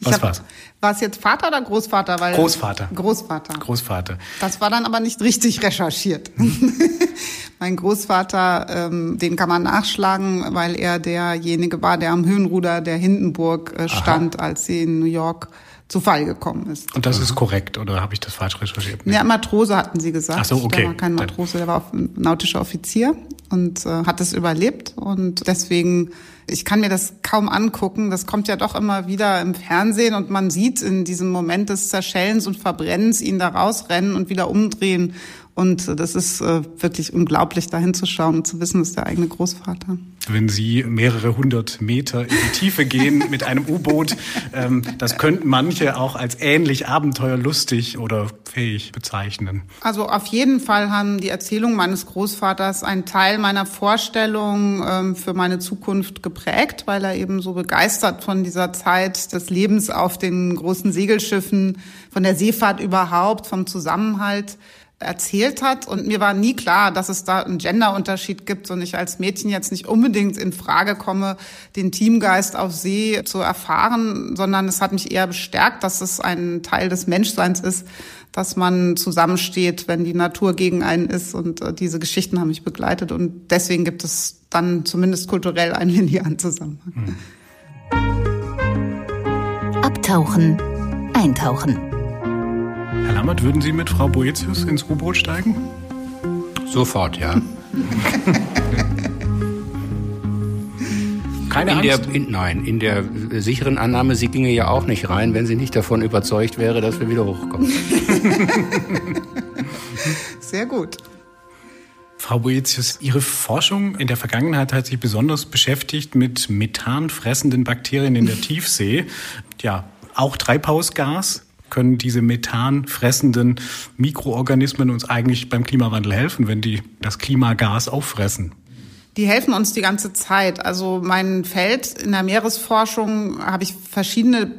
Was war's? War es jetzt Vater oder Großvater? Weil Großvater. Großvater. Großvater. Das war dann aber nicht richtig recherchiert. mein Großvater, ähm, den kann man nachschlagen, weil er derjenige war, der am Höhenruder der Hindenburg äh, stand, Aha. als sie in New York zu Fall gekommen ist. Und das ist korrekt, oder habe ich das falsch recherchiert? Ja, Matrose hatten sie gesagt. Ach so, okay. Der war kein Matrose, der war nautischer Offizier und äh, hat es überlebt und deswegen ich kann mir das kaum angucken. Das kommt ja doch immer wieder im Fernsehen und man sieht in diesem Moment des Zerschellens und Verbrennens ihn da rausrennen und wieder umdrehen. Und das ist äh, wirklich unglaublich, da hinzuschauen und zu wissen, das ist der eigene Großvater. Wenn Sie mehrere hundert Meter in die Tiefe gehen mit einem U-Boot, ähm, das könnten manche auch als ähnlich abenteuerlustig oder fähig bezeichnen. Also auf jeden Fall haben die Erzählungen meines Großvaters einen Teil meiner Vorstellung ähm, für meine Zukunft geprägt, weil er eben so begeistert von dieser Zeit des Lebens auf den großen Segelschiffen, von der Seefahrt überhaupt, vom Zusammenhalt erzählt hat. Und mir war nie klar, dass es da einen Genderunterschied gibt und ich als Mädchen jetzt nicht unbedingt in Frage komme, den Teamgeist auf See zu erfahren, sondern es hat mich eher bestärkt, dass es ein Teil des Menschseins ist, dass man zusammensteht, wenn die Natur gegen einen ist. Und äh, diese Geschichten haben mich begleitet. Und deswegen gibt es dann zumindest kulturell einen linearen Zusammenhang. Abtauchen, eintauchen. Herr Lammert, würden Sie mit Frau Boetius ins U-Boot steigen? Sofort, ja. Keine in Angst? Der, in, nein, in der sicheren Annahme, sie ginge ja auch nicht rein, wenn sie nicht davon überzeugt wäre, dass wir wieder hochkommen. Sehr gut. Frau Boetius, Ihre Forschung in der Vergangenheit hat sich besonders beschäftigt mit methanfressenden Bakterien in der Tiefsee. Ja, auch Treibhausgas. Können diese methanfressenden Mikroorganismen uns eigentlich beim Klimawandel helfen, wenn die das Klimagas auffressen? Die helfen uns die ganze Zeit. Also mein Feld in der Meeresforschung habe ich verschiedene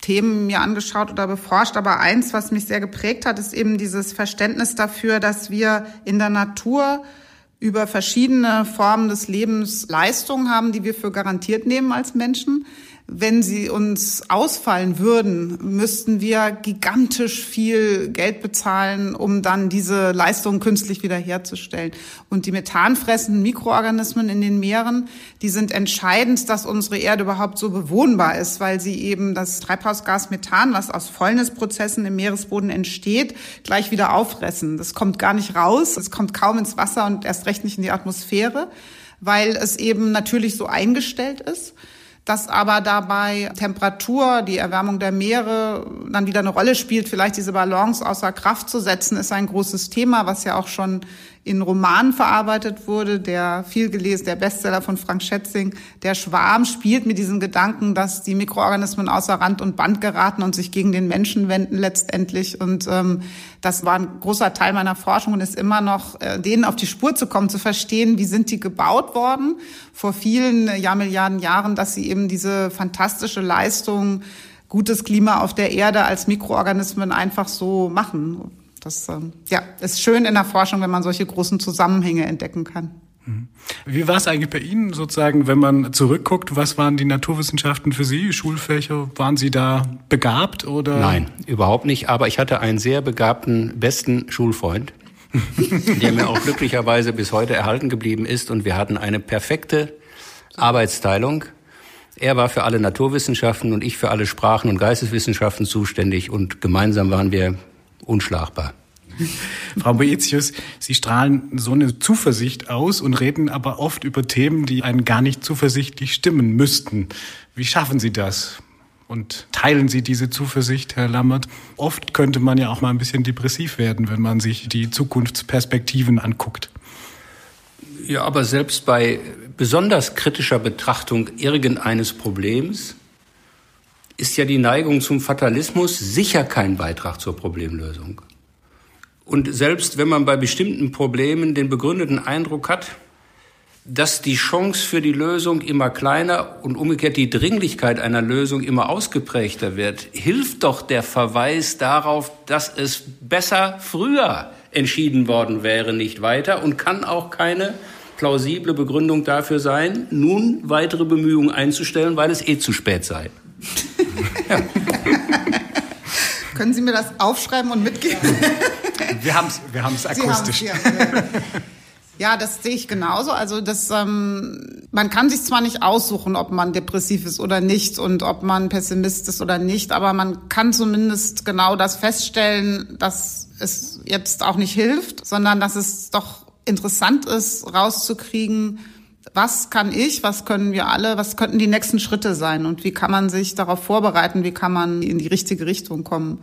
Themen mir angeschaut oder beforscht, aber eins, was mich sehr geprägt hat, ist eben dieses Verständnis dafür, dass wir in der Natur über verschiedene Formen des Lebens Leistungen haben, die wir für garantiert nehmen als Menschen wenn sie uns ausfallen würden, müssten wir gigantisch viel Geld bezahlen, um dann diese Leistung künstlich wiederherzustellen. Und die methanfressenden Mikroorganismen in den Meeren, die sind entscheidend, dass unsere Erde überhaupt so bewohnbar ist, weil sie eben das Treibhausgas Methan, was aus Fäulnisprozessen im Meeresboden entsteht, gleich wieder auffressen. Das kommt gar nicht raus, es kommt kaum ins Wasser und erst recht nicht in die Atmosphäre, weil es eben natürlich so eingestellt ist dass aber dabei Temperatur, die Erwärmung der Meere dann wieder eine Rolle spielt. Vielleicht diese Balance außer Kraft zu setzen, ist ein großes Thema, was ja auch schon in Romanen verarbeitet wurde. Der viel gelesen, der Bestseller von Frank Schätzing, Der Schwarm, spielt mit diesem Gedanken, dass die Mikroorganismen außer Rand und Band geraten und sich gegen den Menschen wenden letztendlich. Und ähm, das war ein großer Teil meiner Forschung und ist immer noch, äh, denen auf die Spur zu kommen, zu verstehen, wie sind die gebaut worden vor vielen äh, Jahrmilliarden Jahren, dass sie eben diese fantastische Leistung gutes Klima auf der Erde als Mikroorganismen einfach so machen. Das ähm, ja, ist schön in der Forschung, wenn man solche großen Zusammenhänge entdecken kann. Mhm. Wie war es eigentlich bei Ihnen sozusagen, wenn man zurückguckt? Was waren die Naturwissenschaften für Sie? Schulfächer? Waren Sie da begabt oder? Nein, überhaupt nicht. Aber ich hatte einen sehr begabten, besten Schulfreund, der mir auch glücklicherweise bis heute erhalten geblieben ist. Und wir hatten eine perfekte Arbeitsteilung. Er war für alle Naturwissenschaften und ich für alle Sprachen und Geisteswissenschaften zuständig. Und gemeinsam waren wir unschlagbar. Frau Boetius, Sie strahlen so eine Zuversicht aus und reden aber oft über Themen, die einen gar nicht zuversichtlich stimmen müssten. Wie schaffen Sie das? Und teilen Sie diese Zuversicht, Herr Lammert? Oft könnte man ja auch mal ein bisschen depressiv werden, wenn man sich die Zukunftsperspektiven anguckt. Ja, aber selbst bei besonders kritischer Betrachtung irgendeines Problems ist ja die Neigung zum Fatalismus sicher kein Beitrag zur Problemlösung. Und selbst wenn man bei bestimmten Problemen den begründeten Eindruck hat, dass die Chance für die Lösung immer kleiner und umgekehrt die Dringlichkeit einer Lösung immer ausgeprägter wird, hilft doch der Verweis darauf, dass es besser früher entschieden worden wäre, nicht weiter und kann auch keine plausible Begründung dafür sein, nun weitere Bemühungen einzustellen, weil es eh zu spät sei. Ja. Können Sie mir das aufschreiben und mitgeben? Wir haben es wir haben's akustisch. Ja, ja, das sehe ich genauso. Also das, ähm, man kann sich zwar nicht aussuchen, ob man depressiv ist oder nicht und ob man Pessimist ist oder nicht, aber man kann zumindest genau das feststellen, dass es jetzt auch nicht hilft, sondern dass es doch interessant ist, rauszukriegen, was kann ich, was können wir alle, was könnten die nächsten Schritte sein und wie kann man sich darauf vorbereiten, wie kann man in die richtige Richtung kommen.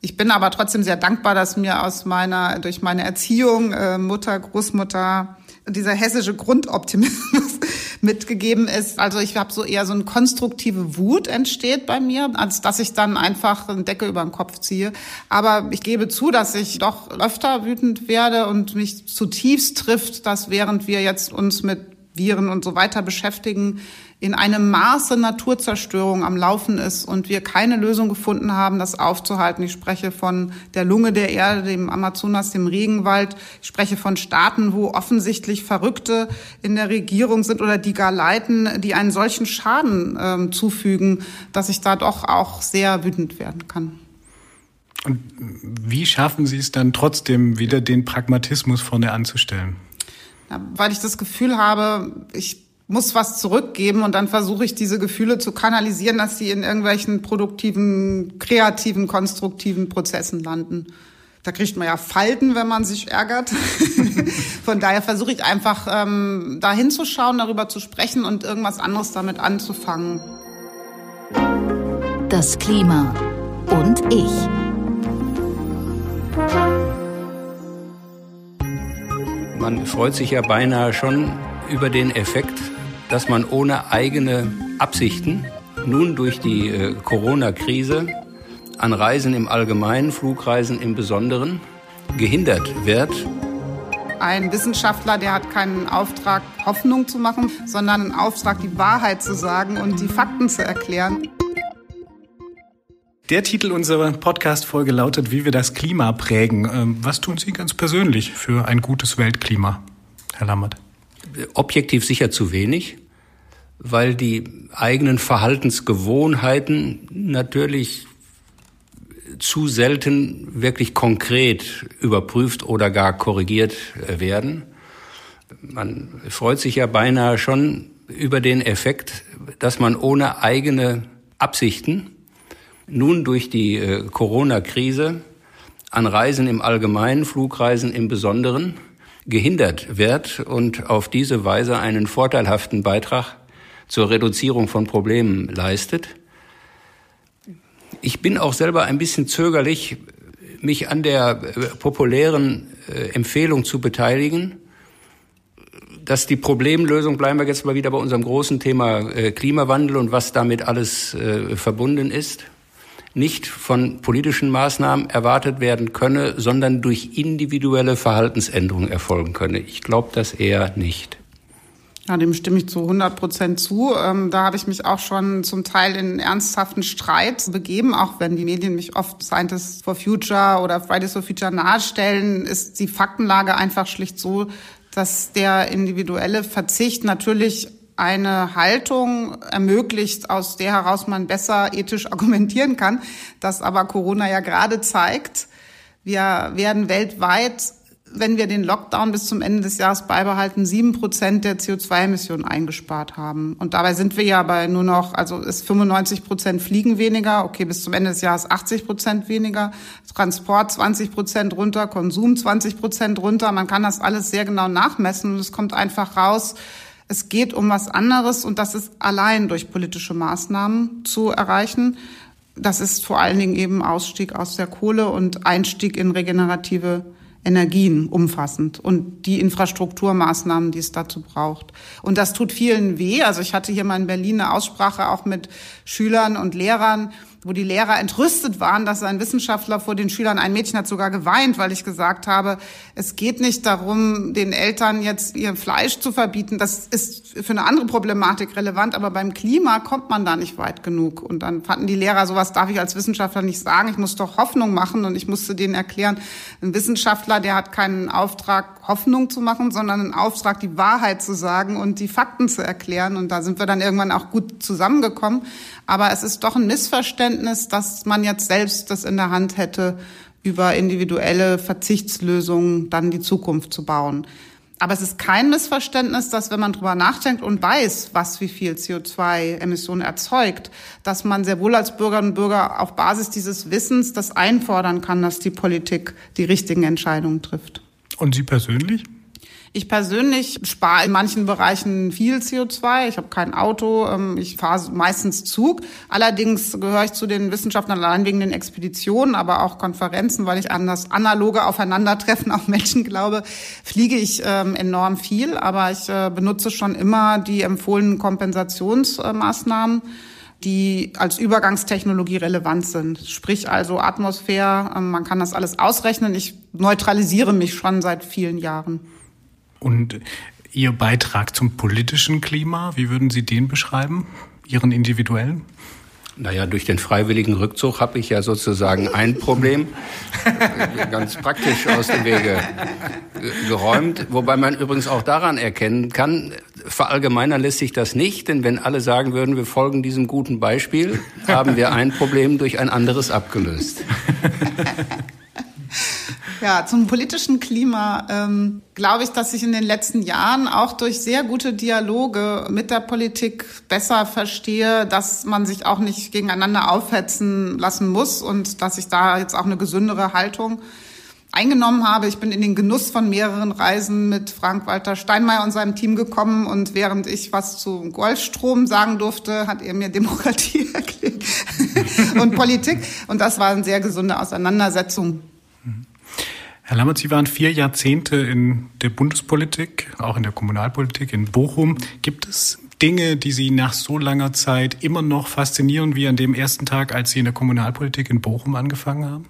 Ich bin aber trotzdem sehr dankbar, dass mir aus meiner, durch meine Erziehung, äh, Mutter, Großmutter, dieser hessische Grundoptimismus mitgegeben ist. Also ich habe so eher so eine konstruktive Wut entsteht bei mir, als dass ich dann einfach eine Decke über den Kopf ziehe. Aber ich gebe zu, dass ich doch öfter wütend werde und mich zutiefst trifft, dass während wir jetzt uns mit Viren und so weiter beschäftigen, in einem Maße Naturzerstörung am Laufen ist und wir keine Lösung gefunden haben, das aufzuhalten. Ich spreche von der Lunge der Erde, dem Amazonas, dem Regenwald. Ich spreche von Staaten, wo offensichtlich Verrückte in der Regierung sind oder die gar leiten, die einen solchen Schaden ähm, zufügen, dass ich da doch auch sehr wütend werden kann. Und wie schaffen Sie es dann trotzdem wieder den Pragmatismus vorne anzustellen? Ja, weil ich das Gefühl habe, ich muss was zurückgeben und dann versuche ich diese Gefühle zu kanalisieren, dass sie in irgendwelchen produktiven, kreativen, konstruktiven Prozessen landen. Da kriegt man ja Falten, wenn man sich ärgert. Von daher versuche ich einfach ähm, da hinzuschauen, darüber zu sprechen und irgendwas anderes damit anzufangen. Das Klima und ich. Man freut sich ja beinahe schon über den Effekt, dass man ohne eigene Absichten nun durch die äh, Corona-Krise an Reisen im Allgemeinen, Flugreisen im Besonderen gehindert wird. Ein Wissenschaftler, der hat keinen Auftrag, Hoffnung zu machen, sondern einen Auftrag, die Wahrheit zu sagen und die Fakten zu erklären. Der Titel unserer Podcast-Folge lautet, wie wir das Klima prägen. Ähm, was tun Sie ganz persönlich für ein gutes Weltklima, Herr Lammert? objektiv sicher zu wenig, weil die eigenen Verhaltensgewohnheiten natürlich zu selten wirklich konkret überprüft oder gar korrigiert werden. Man freut sich ja beinahe schon über den Effekt, dass man ohne eigene Absichten nun durch die äh, Corona-Krise an Reisen im Allgemeinen, Flugreisen im Besonderen gehindert wird und auf diese Weise einen vorteilhaften Beitrag zur Reduzierung von Problemen leistet. Ich bin auch selber ein bisschen zögerlich, mich an der äh, populären äh, Empfehlung zu beteiligen, dass die Problemlösung, bleiben wir jetzt mal wieder bei unserem großen Thema äh, Klimawandel und was damit alles verbunden ist, nicht von politischen Maßnahmen erwartet werden könne, sondern durch individuelle Verhaltensänderungen erfolgen könne. Ich glaube das eher nicht. Ja, dem stimme ich zu 100 Prozent zu. Ähm, da habe ich mich auch schon zum Teil in ernsthaften Streit begeben, auch wenn die Medien mich oft Scientists for Future oder Fridays for Future nahestellen, ist die Faktenlage einfach schlicht so, dass der individuelle Verzicht natürlich eine Haltung ermöglicht, aus der heraus man besser ethisch argumentieren kann. Das aber Corona ja gerade zeigt. Wir werden weltweit, wenn wir den Lockdown bis zum Ende des Jahres beibehalten, sieben Prozent der CO2-Emissionen eingespart haben. Und dabei sind wir ja bei nur noch, also ist 95 Prozent Fliegen weniger, okay, bis zum Ende des Jahres 80 Prozent weniger, Transport 20 Prozent runter, Konsum 20 Prozent runter. Man kann das alles sehr genau nachmessen und es kommt einfach raus, es geht um was anderes und das ist allein durch politische Maßnahmen zu erreichen. Das ist vor allen Dingen eben Ausstieg aus der Kohle und Einstieg in regenerative Energien umfassend und die Infrastrukturmaßnahmen, die es dazu braucht. Und das tut vielen weh. Also ich hatte hier mal in Berlin eine Aussprache auch mit Schülern und Lehrern, wo die Lehrer entrüstet waren, dass ein Wissenschaftler vor den Schülern, ein Mädchen hat sogar geweint, weil ich gesagt habe, es geht nicht darum, den Eltern jetzt ihr Fleisch zu verbieten. Das ist für eine andere Problematik relevant, aber beim Klima kommt man da nicht weit genug. Und dann fanden die Lehrer, sowas darf ich als Wissenschaftler nicht sagen. Ich muss doch Hoffnung machen und ich musste denen erklären, ein Wissenschaftler, der hat keinen Auftrag, Hoffnung zu machen, sondern einen Auftrag, die Wahrheit zu sagen und die Fakten zu erklären. Und da sind wir dann irgendwann auch gut zusammengekommen. Aber es ist doch ein Missverständnis, dass man jetzt selbst das in der Hand hätte, über individuelle Verzichtslösungen dann die Zukunft zu bauen. Aber es ist kein Missverständnis, dass wenn man drüber nachdenkt und weiß, was wie viel CO2-Emissionen erzeugt, dass man sehr wohl als Bürgerinnen und Bürger auf Basis dieses Wissens das einfordern kann, dass die Politik die richtigen Entscheidungen trifft. Und Sie persönlich? Ich persönlich spare in manchen Bereichen viel CO2. Ich habe kein Auto, ähm, ich fahre meistens Zug. Allerdings gehöre ich zu den Wissenschaftlern allein wegen den Expeditionen, aber auch Konferenzen, weil ich an das analoge Aufeinandertreffen auf Menschen glaube, fliege ich ähm, enorm viel. Aber ich äh, benutze schon immer die empfohlenen Kompensationsmaßnahmen die als Übergangstechnologie relevant sind. Sprich also Atmosphäre, ähm, man kann das alles ausrechnen. Ich neutralisiere mich schon seit vielen Jahren. Und Ihr Beitrag zum politischen Klima, wie würden Sie den beschreiben? Ihren individuellen? Naja, durch den freiwilligen Rückzug habe ich ja sozusagen ein Problem ganz praktisch aus dem Wege geräumt. Wobei man übrigens auch daran erkennen kann, verallgemeinern lässt sich das nicht, denn wenn alle sagen würden, wir folgen diesem guten Beispiel, haben wir ein Problem durch ein anderes abgelöst. Ja, zum politischen Klima ähm, glaube ich, dass ich in den letzten Jahren auch durch sehr gute Dialoge mit der Politik besser verstehe, dass man sich auch nicht gegeneinander aufhetzen lassen muss und dass ich da jetzt auch eine gesündere Haltung eingenommen habe. Ich bin in den Genuss von mehreren Reisen mit Frank-Walter Steinmeier und seinem Team gekommen und während ich was zu Golfstrom sagen durfte, hat er mir Demokratie erklärt und Politik und das war eine sehr gesunde Auseinandersetzung. Herr Lammert, Sie waren vier Jahrzehnte in der Bundespolitik, auch in der Kommunalpolitik in Bochum. Gibt es Dinge, die Sie nach so langer Zeit immer noch faszinieren wie an dem ersten Tag, als Sie in der Kommunalpolitik in Bochum angefangen haben?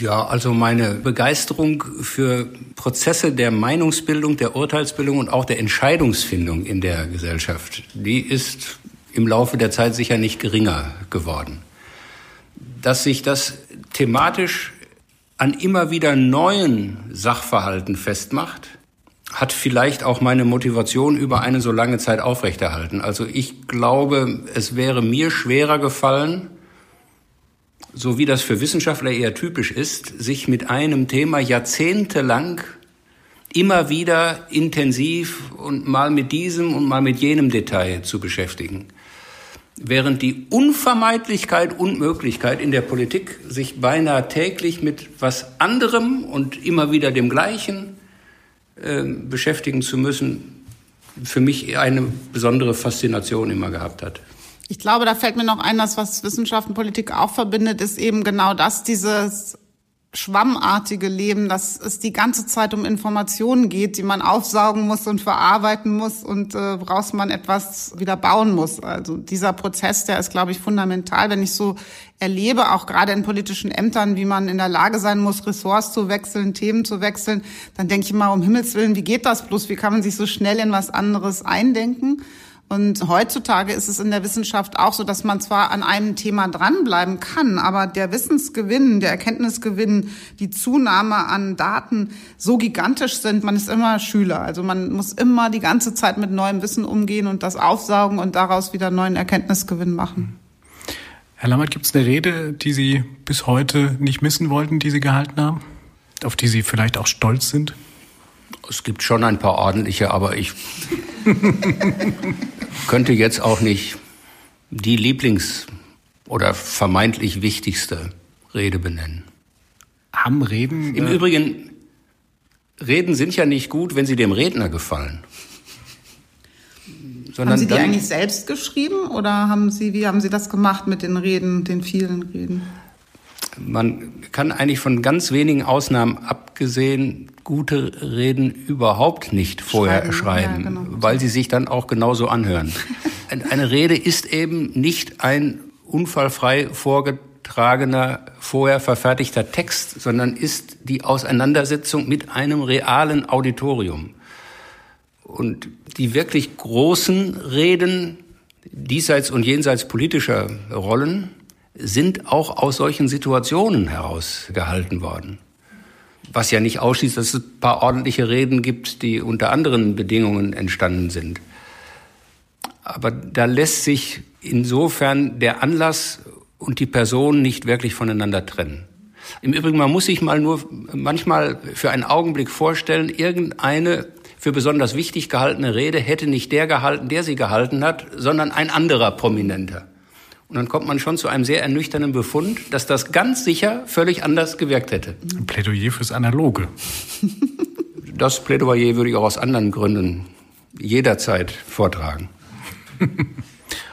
Ja, also meine Begeisterung für Prozesse der Meinungsbildung, der Urteilsbildung und auch der Entscheidungsfindung in der Gesellschaft, die ist im Laufe der Zeit sicher nicht geringer geworden. Dass sich das thematisch an immer wieder neuen Sachverhalten festmacht, hat vielleicht auch meine Motivation über eine so lange Zeit aufrechterhalten. Also ich glaube, es wäre mir schwerer gefallen, so wie das für Wissenschaftler eher typisch ist, sich mit einem Thema jahrzehntelang immer wieder intensiv und mal mit diesem und mal mit jenem Detail zu beschäftigen während die Unvermeidlichkeit und Möglichkeit in der Politik, sich beinahe täglich mit was anderem und immer wieder dem Gleichen äh, beschäftigen zu müssen, für mich eine besondere Faszination immer gehabt hat. Ich glaube, da fällt mir noch ein, dass was Wissenschaft und Politik auch verbindet, ist eben genau das, dieses schwammartige Leben, dass es die ganze Zeit um Informationen geht, die man aufsaugen muss und verarbeiten muss und äh, woraus man etwas wieder bauen muss. Also dieser Prozess, der ist, glaube ich, fundamental. Wenn ich so erlebe, auch gerade in politischen Ämtern, wie man in der Lage sein muss, Ressorts zu wechseln, Themen zu wechseln, dann denke ich immer, um Himmels Willen, wie geht das bloß? Wie kann man sich so schnell in was anderes eindenken? Und heutzutage ist es in der Wissenschaft auch so, dass man zwar an einem Thema dranbleiben kann, aber der Wissensgewinn, der Erkenntnisgewinn, die Zunahme an Daten so gigantisch sind, man ist immer Schüler. Also man muss immer die ganze Zeit mit neuem Wissen umgehen und das aufsaugen und daraus wieder neuen Erkenntnisgewinn machen. Herr Lammert, gibt es eine Rede, die Sie bis heute nicht missen wollten, die Sie gehalten haben? Auf die Sie vielleicht auch stolz sind? Es gibt schon ein paar ordentliche, aber ich könnte jetzt auch nicht die Lieblings- oder vermeintlich wichtigste Rede benennen. Haben Reden? Im äh Übrigen, Reden sind ja nicht gut, wenn sie dem Redner gefallen. Sondern haben Sie die eigentlich selbst geschrieben oder haben Sie, wie haben Sie das gemacht mit den Reden, den vielen Reden? Man kann eigentlich von ganz wenigen Ausnahmen abgesehen gute Reden überhaupt nicht vorher schreiben, schreiben ja, genau. weil sie sich dann auch genauso anhören. Eine Rede ist eben nicht ein unfallfrei vorgetragener, vorher verfertigter Text, sondern ist die Auseinandersetzung mit einem realen Auditorium. Und die wirklich großen Reden diesseits und jenseits politischer Rollen sind auch aus solchen Situationen herausgehalten worden. Was ja nicht ausschließt, dass es ein paar ordentliche Reden gibt, die unter anderen Bedingungen entstanden sind. Aber da lässt sich insofern der Anlass und die Person nicht wirklich voneinander trennen. Im Übrigen, man muss sich mal nur manchmal für einen Augenblick vorstellen, irgendeine für besonders wichtig gehaltene Rede hätte nicht der gehalten, der sie gehalten hat, sondern ein anderer Prominenter. Und dann kommt man schon zu einem sehr ernüchternden Befund, dass das ganz sicher völlig anders gewirkt hätte. Ein Plädoyer fürs Analoge. Das Plädoyer würde ich auch aus anderen Gründen jederzeit vortragen.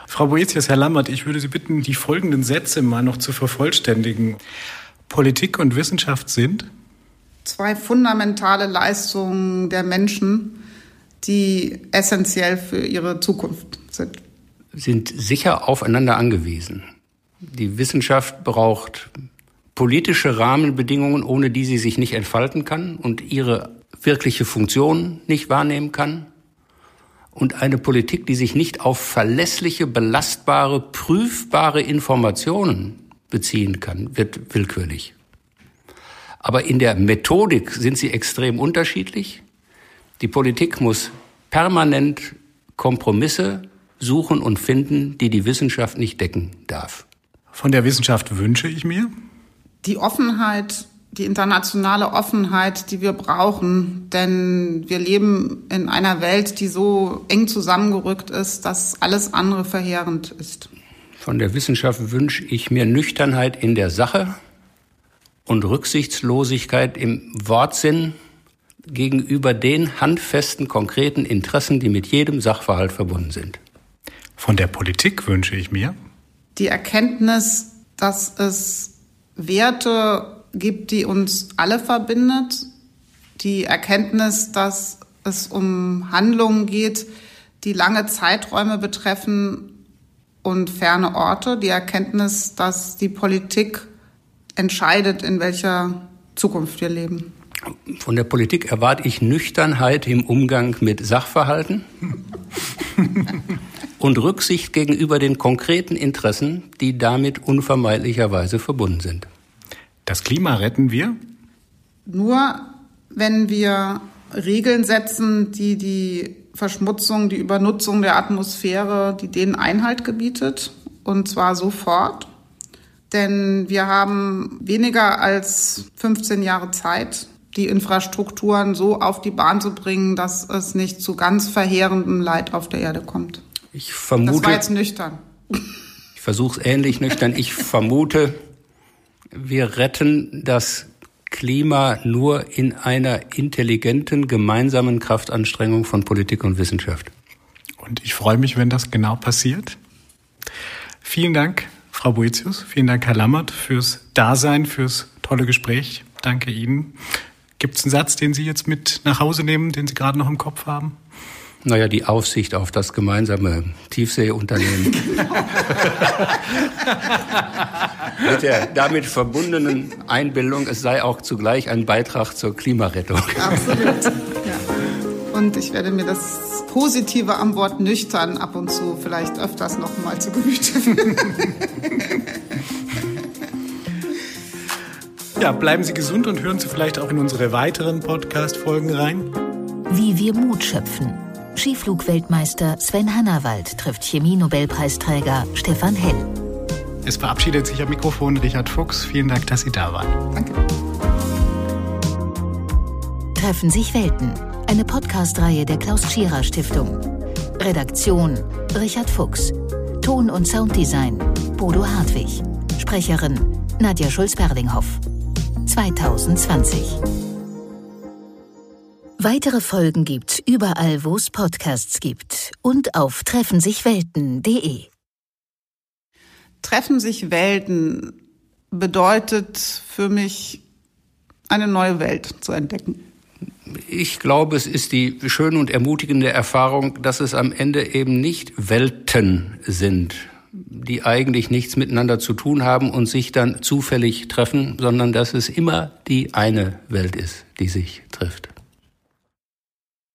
Frau Boetius, Herr Lammert, ich würde Sie bitten, die folgenden Sätze mal noch zu vervollständigen. Politik und Wissenschaft sind? Zwei fundamentale Leistungen der Menschen, die essentiell für ihre Zukunft sind sind sicher aufeinander angewiesen. Die Wissenschaft braucht politische Rahmenbedingungen, ohne die sie sich nicht entfalten kann und ihre wirkliche Funktion nicht wahrnehmen kann. und eine Politik, die sich nicht auf verlässliche, belastbare, prüfbare Informationen beziehen kann, wird willkürlich. Aber in der Methodik sind sie extrem unterschiedlich. Die Politik muss permanent Kompromisse suchen und finden, die die Wissenschaft nicht decken darf. Von der Wissenschaft wünsche ich mir? Die Offenheit, die internationale Offenheit, die wir brauchen. Denn wir leben in einer Welt, die so eng zusammengerückt ist, dass alles andere verheerend ist. Von der Wissenschaft wünsche ich mir Nüchternheit in der Sache und Rücksichtslosigkeit im Wortsinn gegenüber den handfesten, konkreten Interessen, die mit jedem Sachverhalt verbunden sind. Von der Politik wünsche ich mir die Erkenntnis, dass es Werte gibt, die uns alle verbindet, die Erkenntnis, dass es um Handlungen geht, die lange Zeiträume betreffen und ferne Orte, die Erkenntnis, dass die Politik entscheidet, in welcher Zukunft wir leben. Von der Politik erwarte ich Nüchternheit im Umgang mit Sachverhalten und Rücksicht gegenüber den konkreten Interessen, die damit unvermeidlicherweise verbunden sind. Das Klima retten wir? Nur wenn wir Regeln setzen, die die Verschmutzung, die Übernutzung der Atmosphäre, die denen Einhalt gebietet, und zwar sofort. Denn wir haben weniger als 15 Jahre Zeit, die Infrastrukturen so auf die Bahn zu bringen, dass es nicht zu ganz verheerendem Leid auf der Erde kommt. Ich vermute. Das war jetzt nüchtern. Ich versuche es ähnlich nüchtern. Ich vermute, wir retten das Klima nur in einer intelligenten gemeinsamen Kraftanstrengung von Politik und Wissenschaft. Und ich freue mich, wenn das genau passiert. Vielen Dank, Frau Boetius. Vielen Dank, Herr Lammert, fürs Dasein, fürs tolle Gespräch. Danke Ihnen. Gibt es einen Satz, den Sie jetzt mit nach Hause nehmen, den Sie gerade noch im Kopf haben? Naja, die Aufsicht auf das gemeinsame Tiefseeunternehmen. Mit der damit verbundenen Einbildung, es sei auch zugleich ein Beitrag zur Klimarettung. Absolut. Ja. Und ich werde mir das Positive am Wort nüchtern ab und zu vielleicht öfters noch mal zu Gemüte führen. Ja, bleiben Sie gesund und hören Sie vielleicht auch in unsere weiteren Podcast-Folgen rein. Wie wir Mut schöpfen. Skiflugweltmeister Sven Hannawald trifft Chemie-Nobelpreisträger Stefan Hell. Es verabschiedet sich am Mikrofon Richard Fuchs. Vielen Dank, dass Sie da waren. Danke. Treffen sich Welten. Eine Podcast-Reihe der Klaus Tschira Stiftung. Redaktion Richard Fuchs. Ton- und Sounddesign Bodo Hartwig. Sprecherin Nadja Schulz-Berlinghoff. 2020. Weitere Folgen gibt's überall, wo es Podcasts gibt und auf treffensichwelten.de. Treffen sich Welten bedeutet für mich eine neue Welt zu entdecken. Ich glaube, es ist die schöne und ermutigende Erfahrung, dass es am Ende eben nicht Welten sind, die eigentlich nichts miteinander zu tun haben und sich dann zufällig treffen, sondern dass es immer die eine Welt ist, die sich trifft.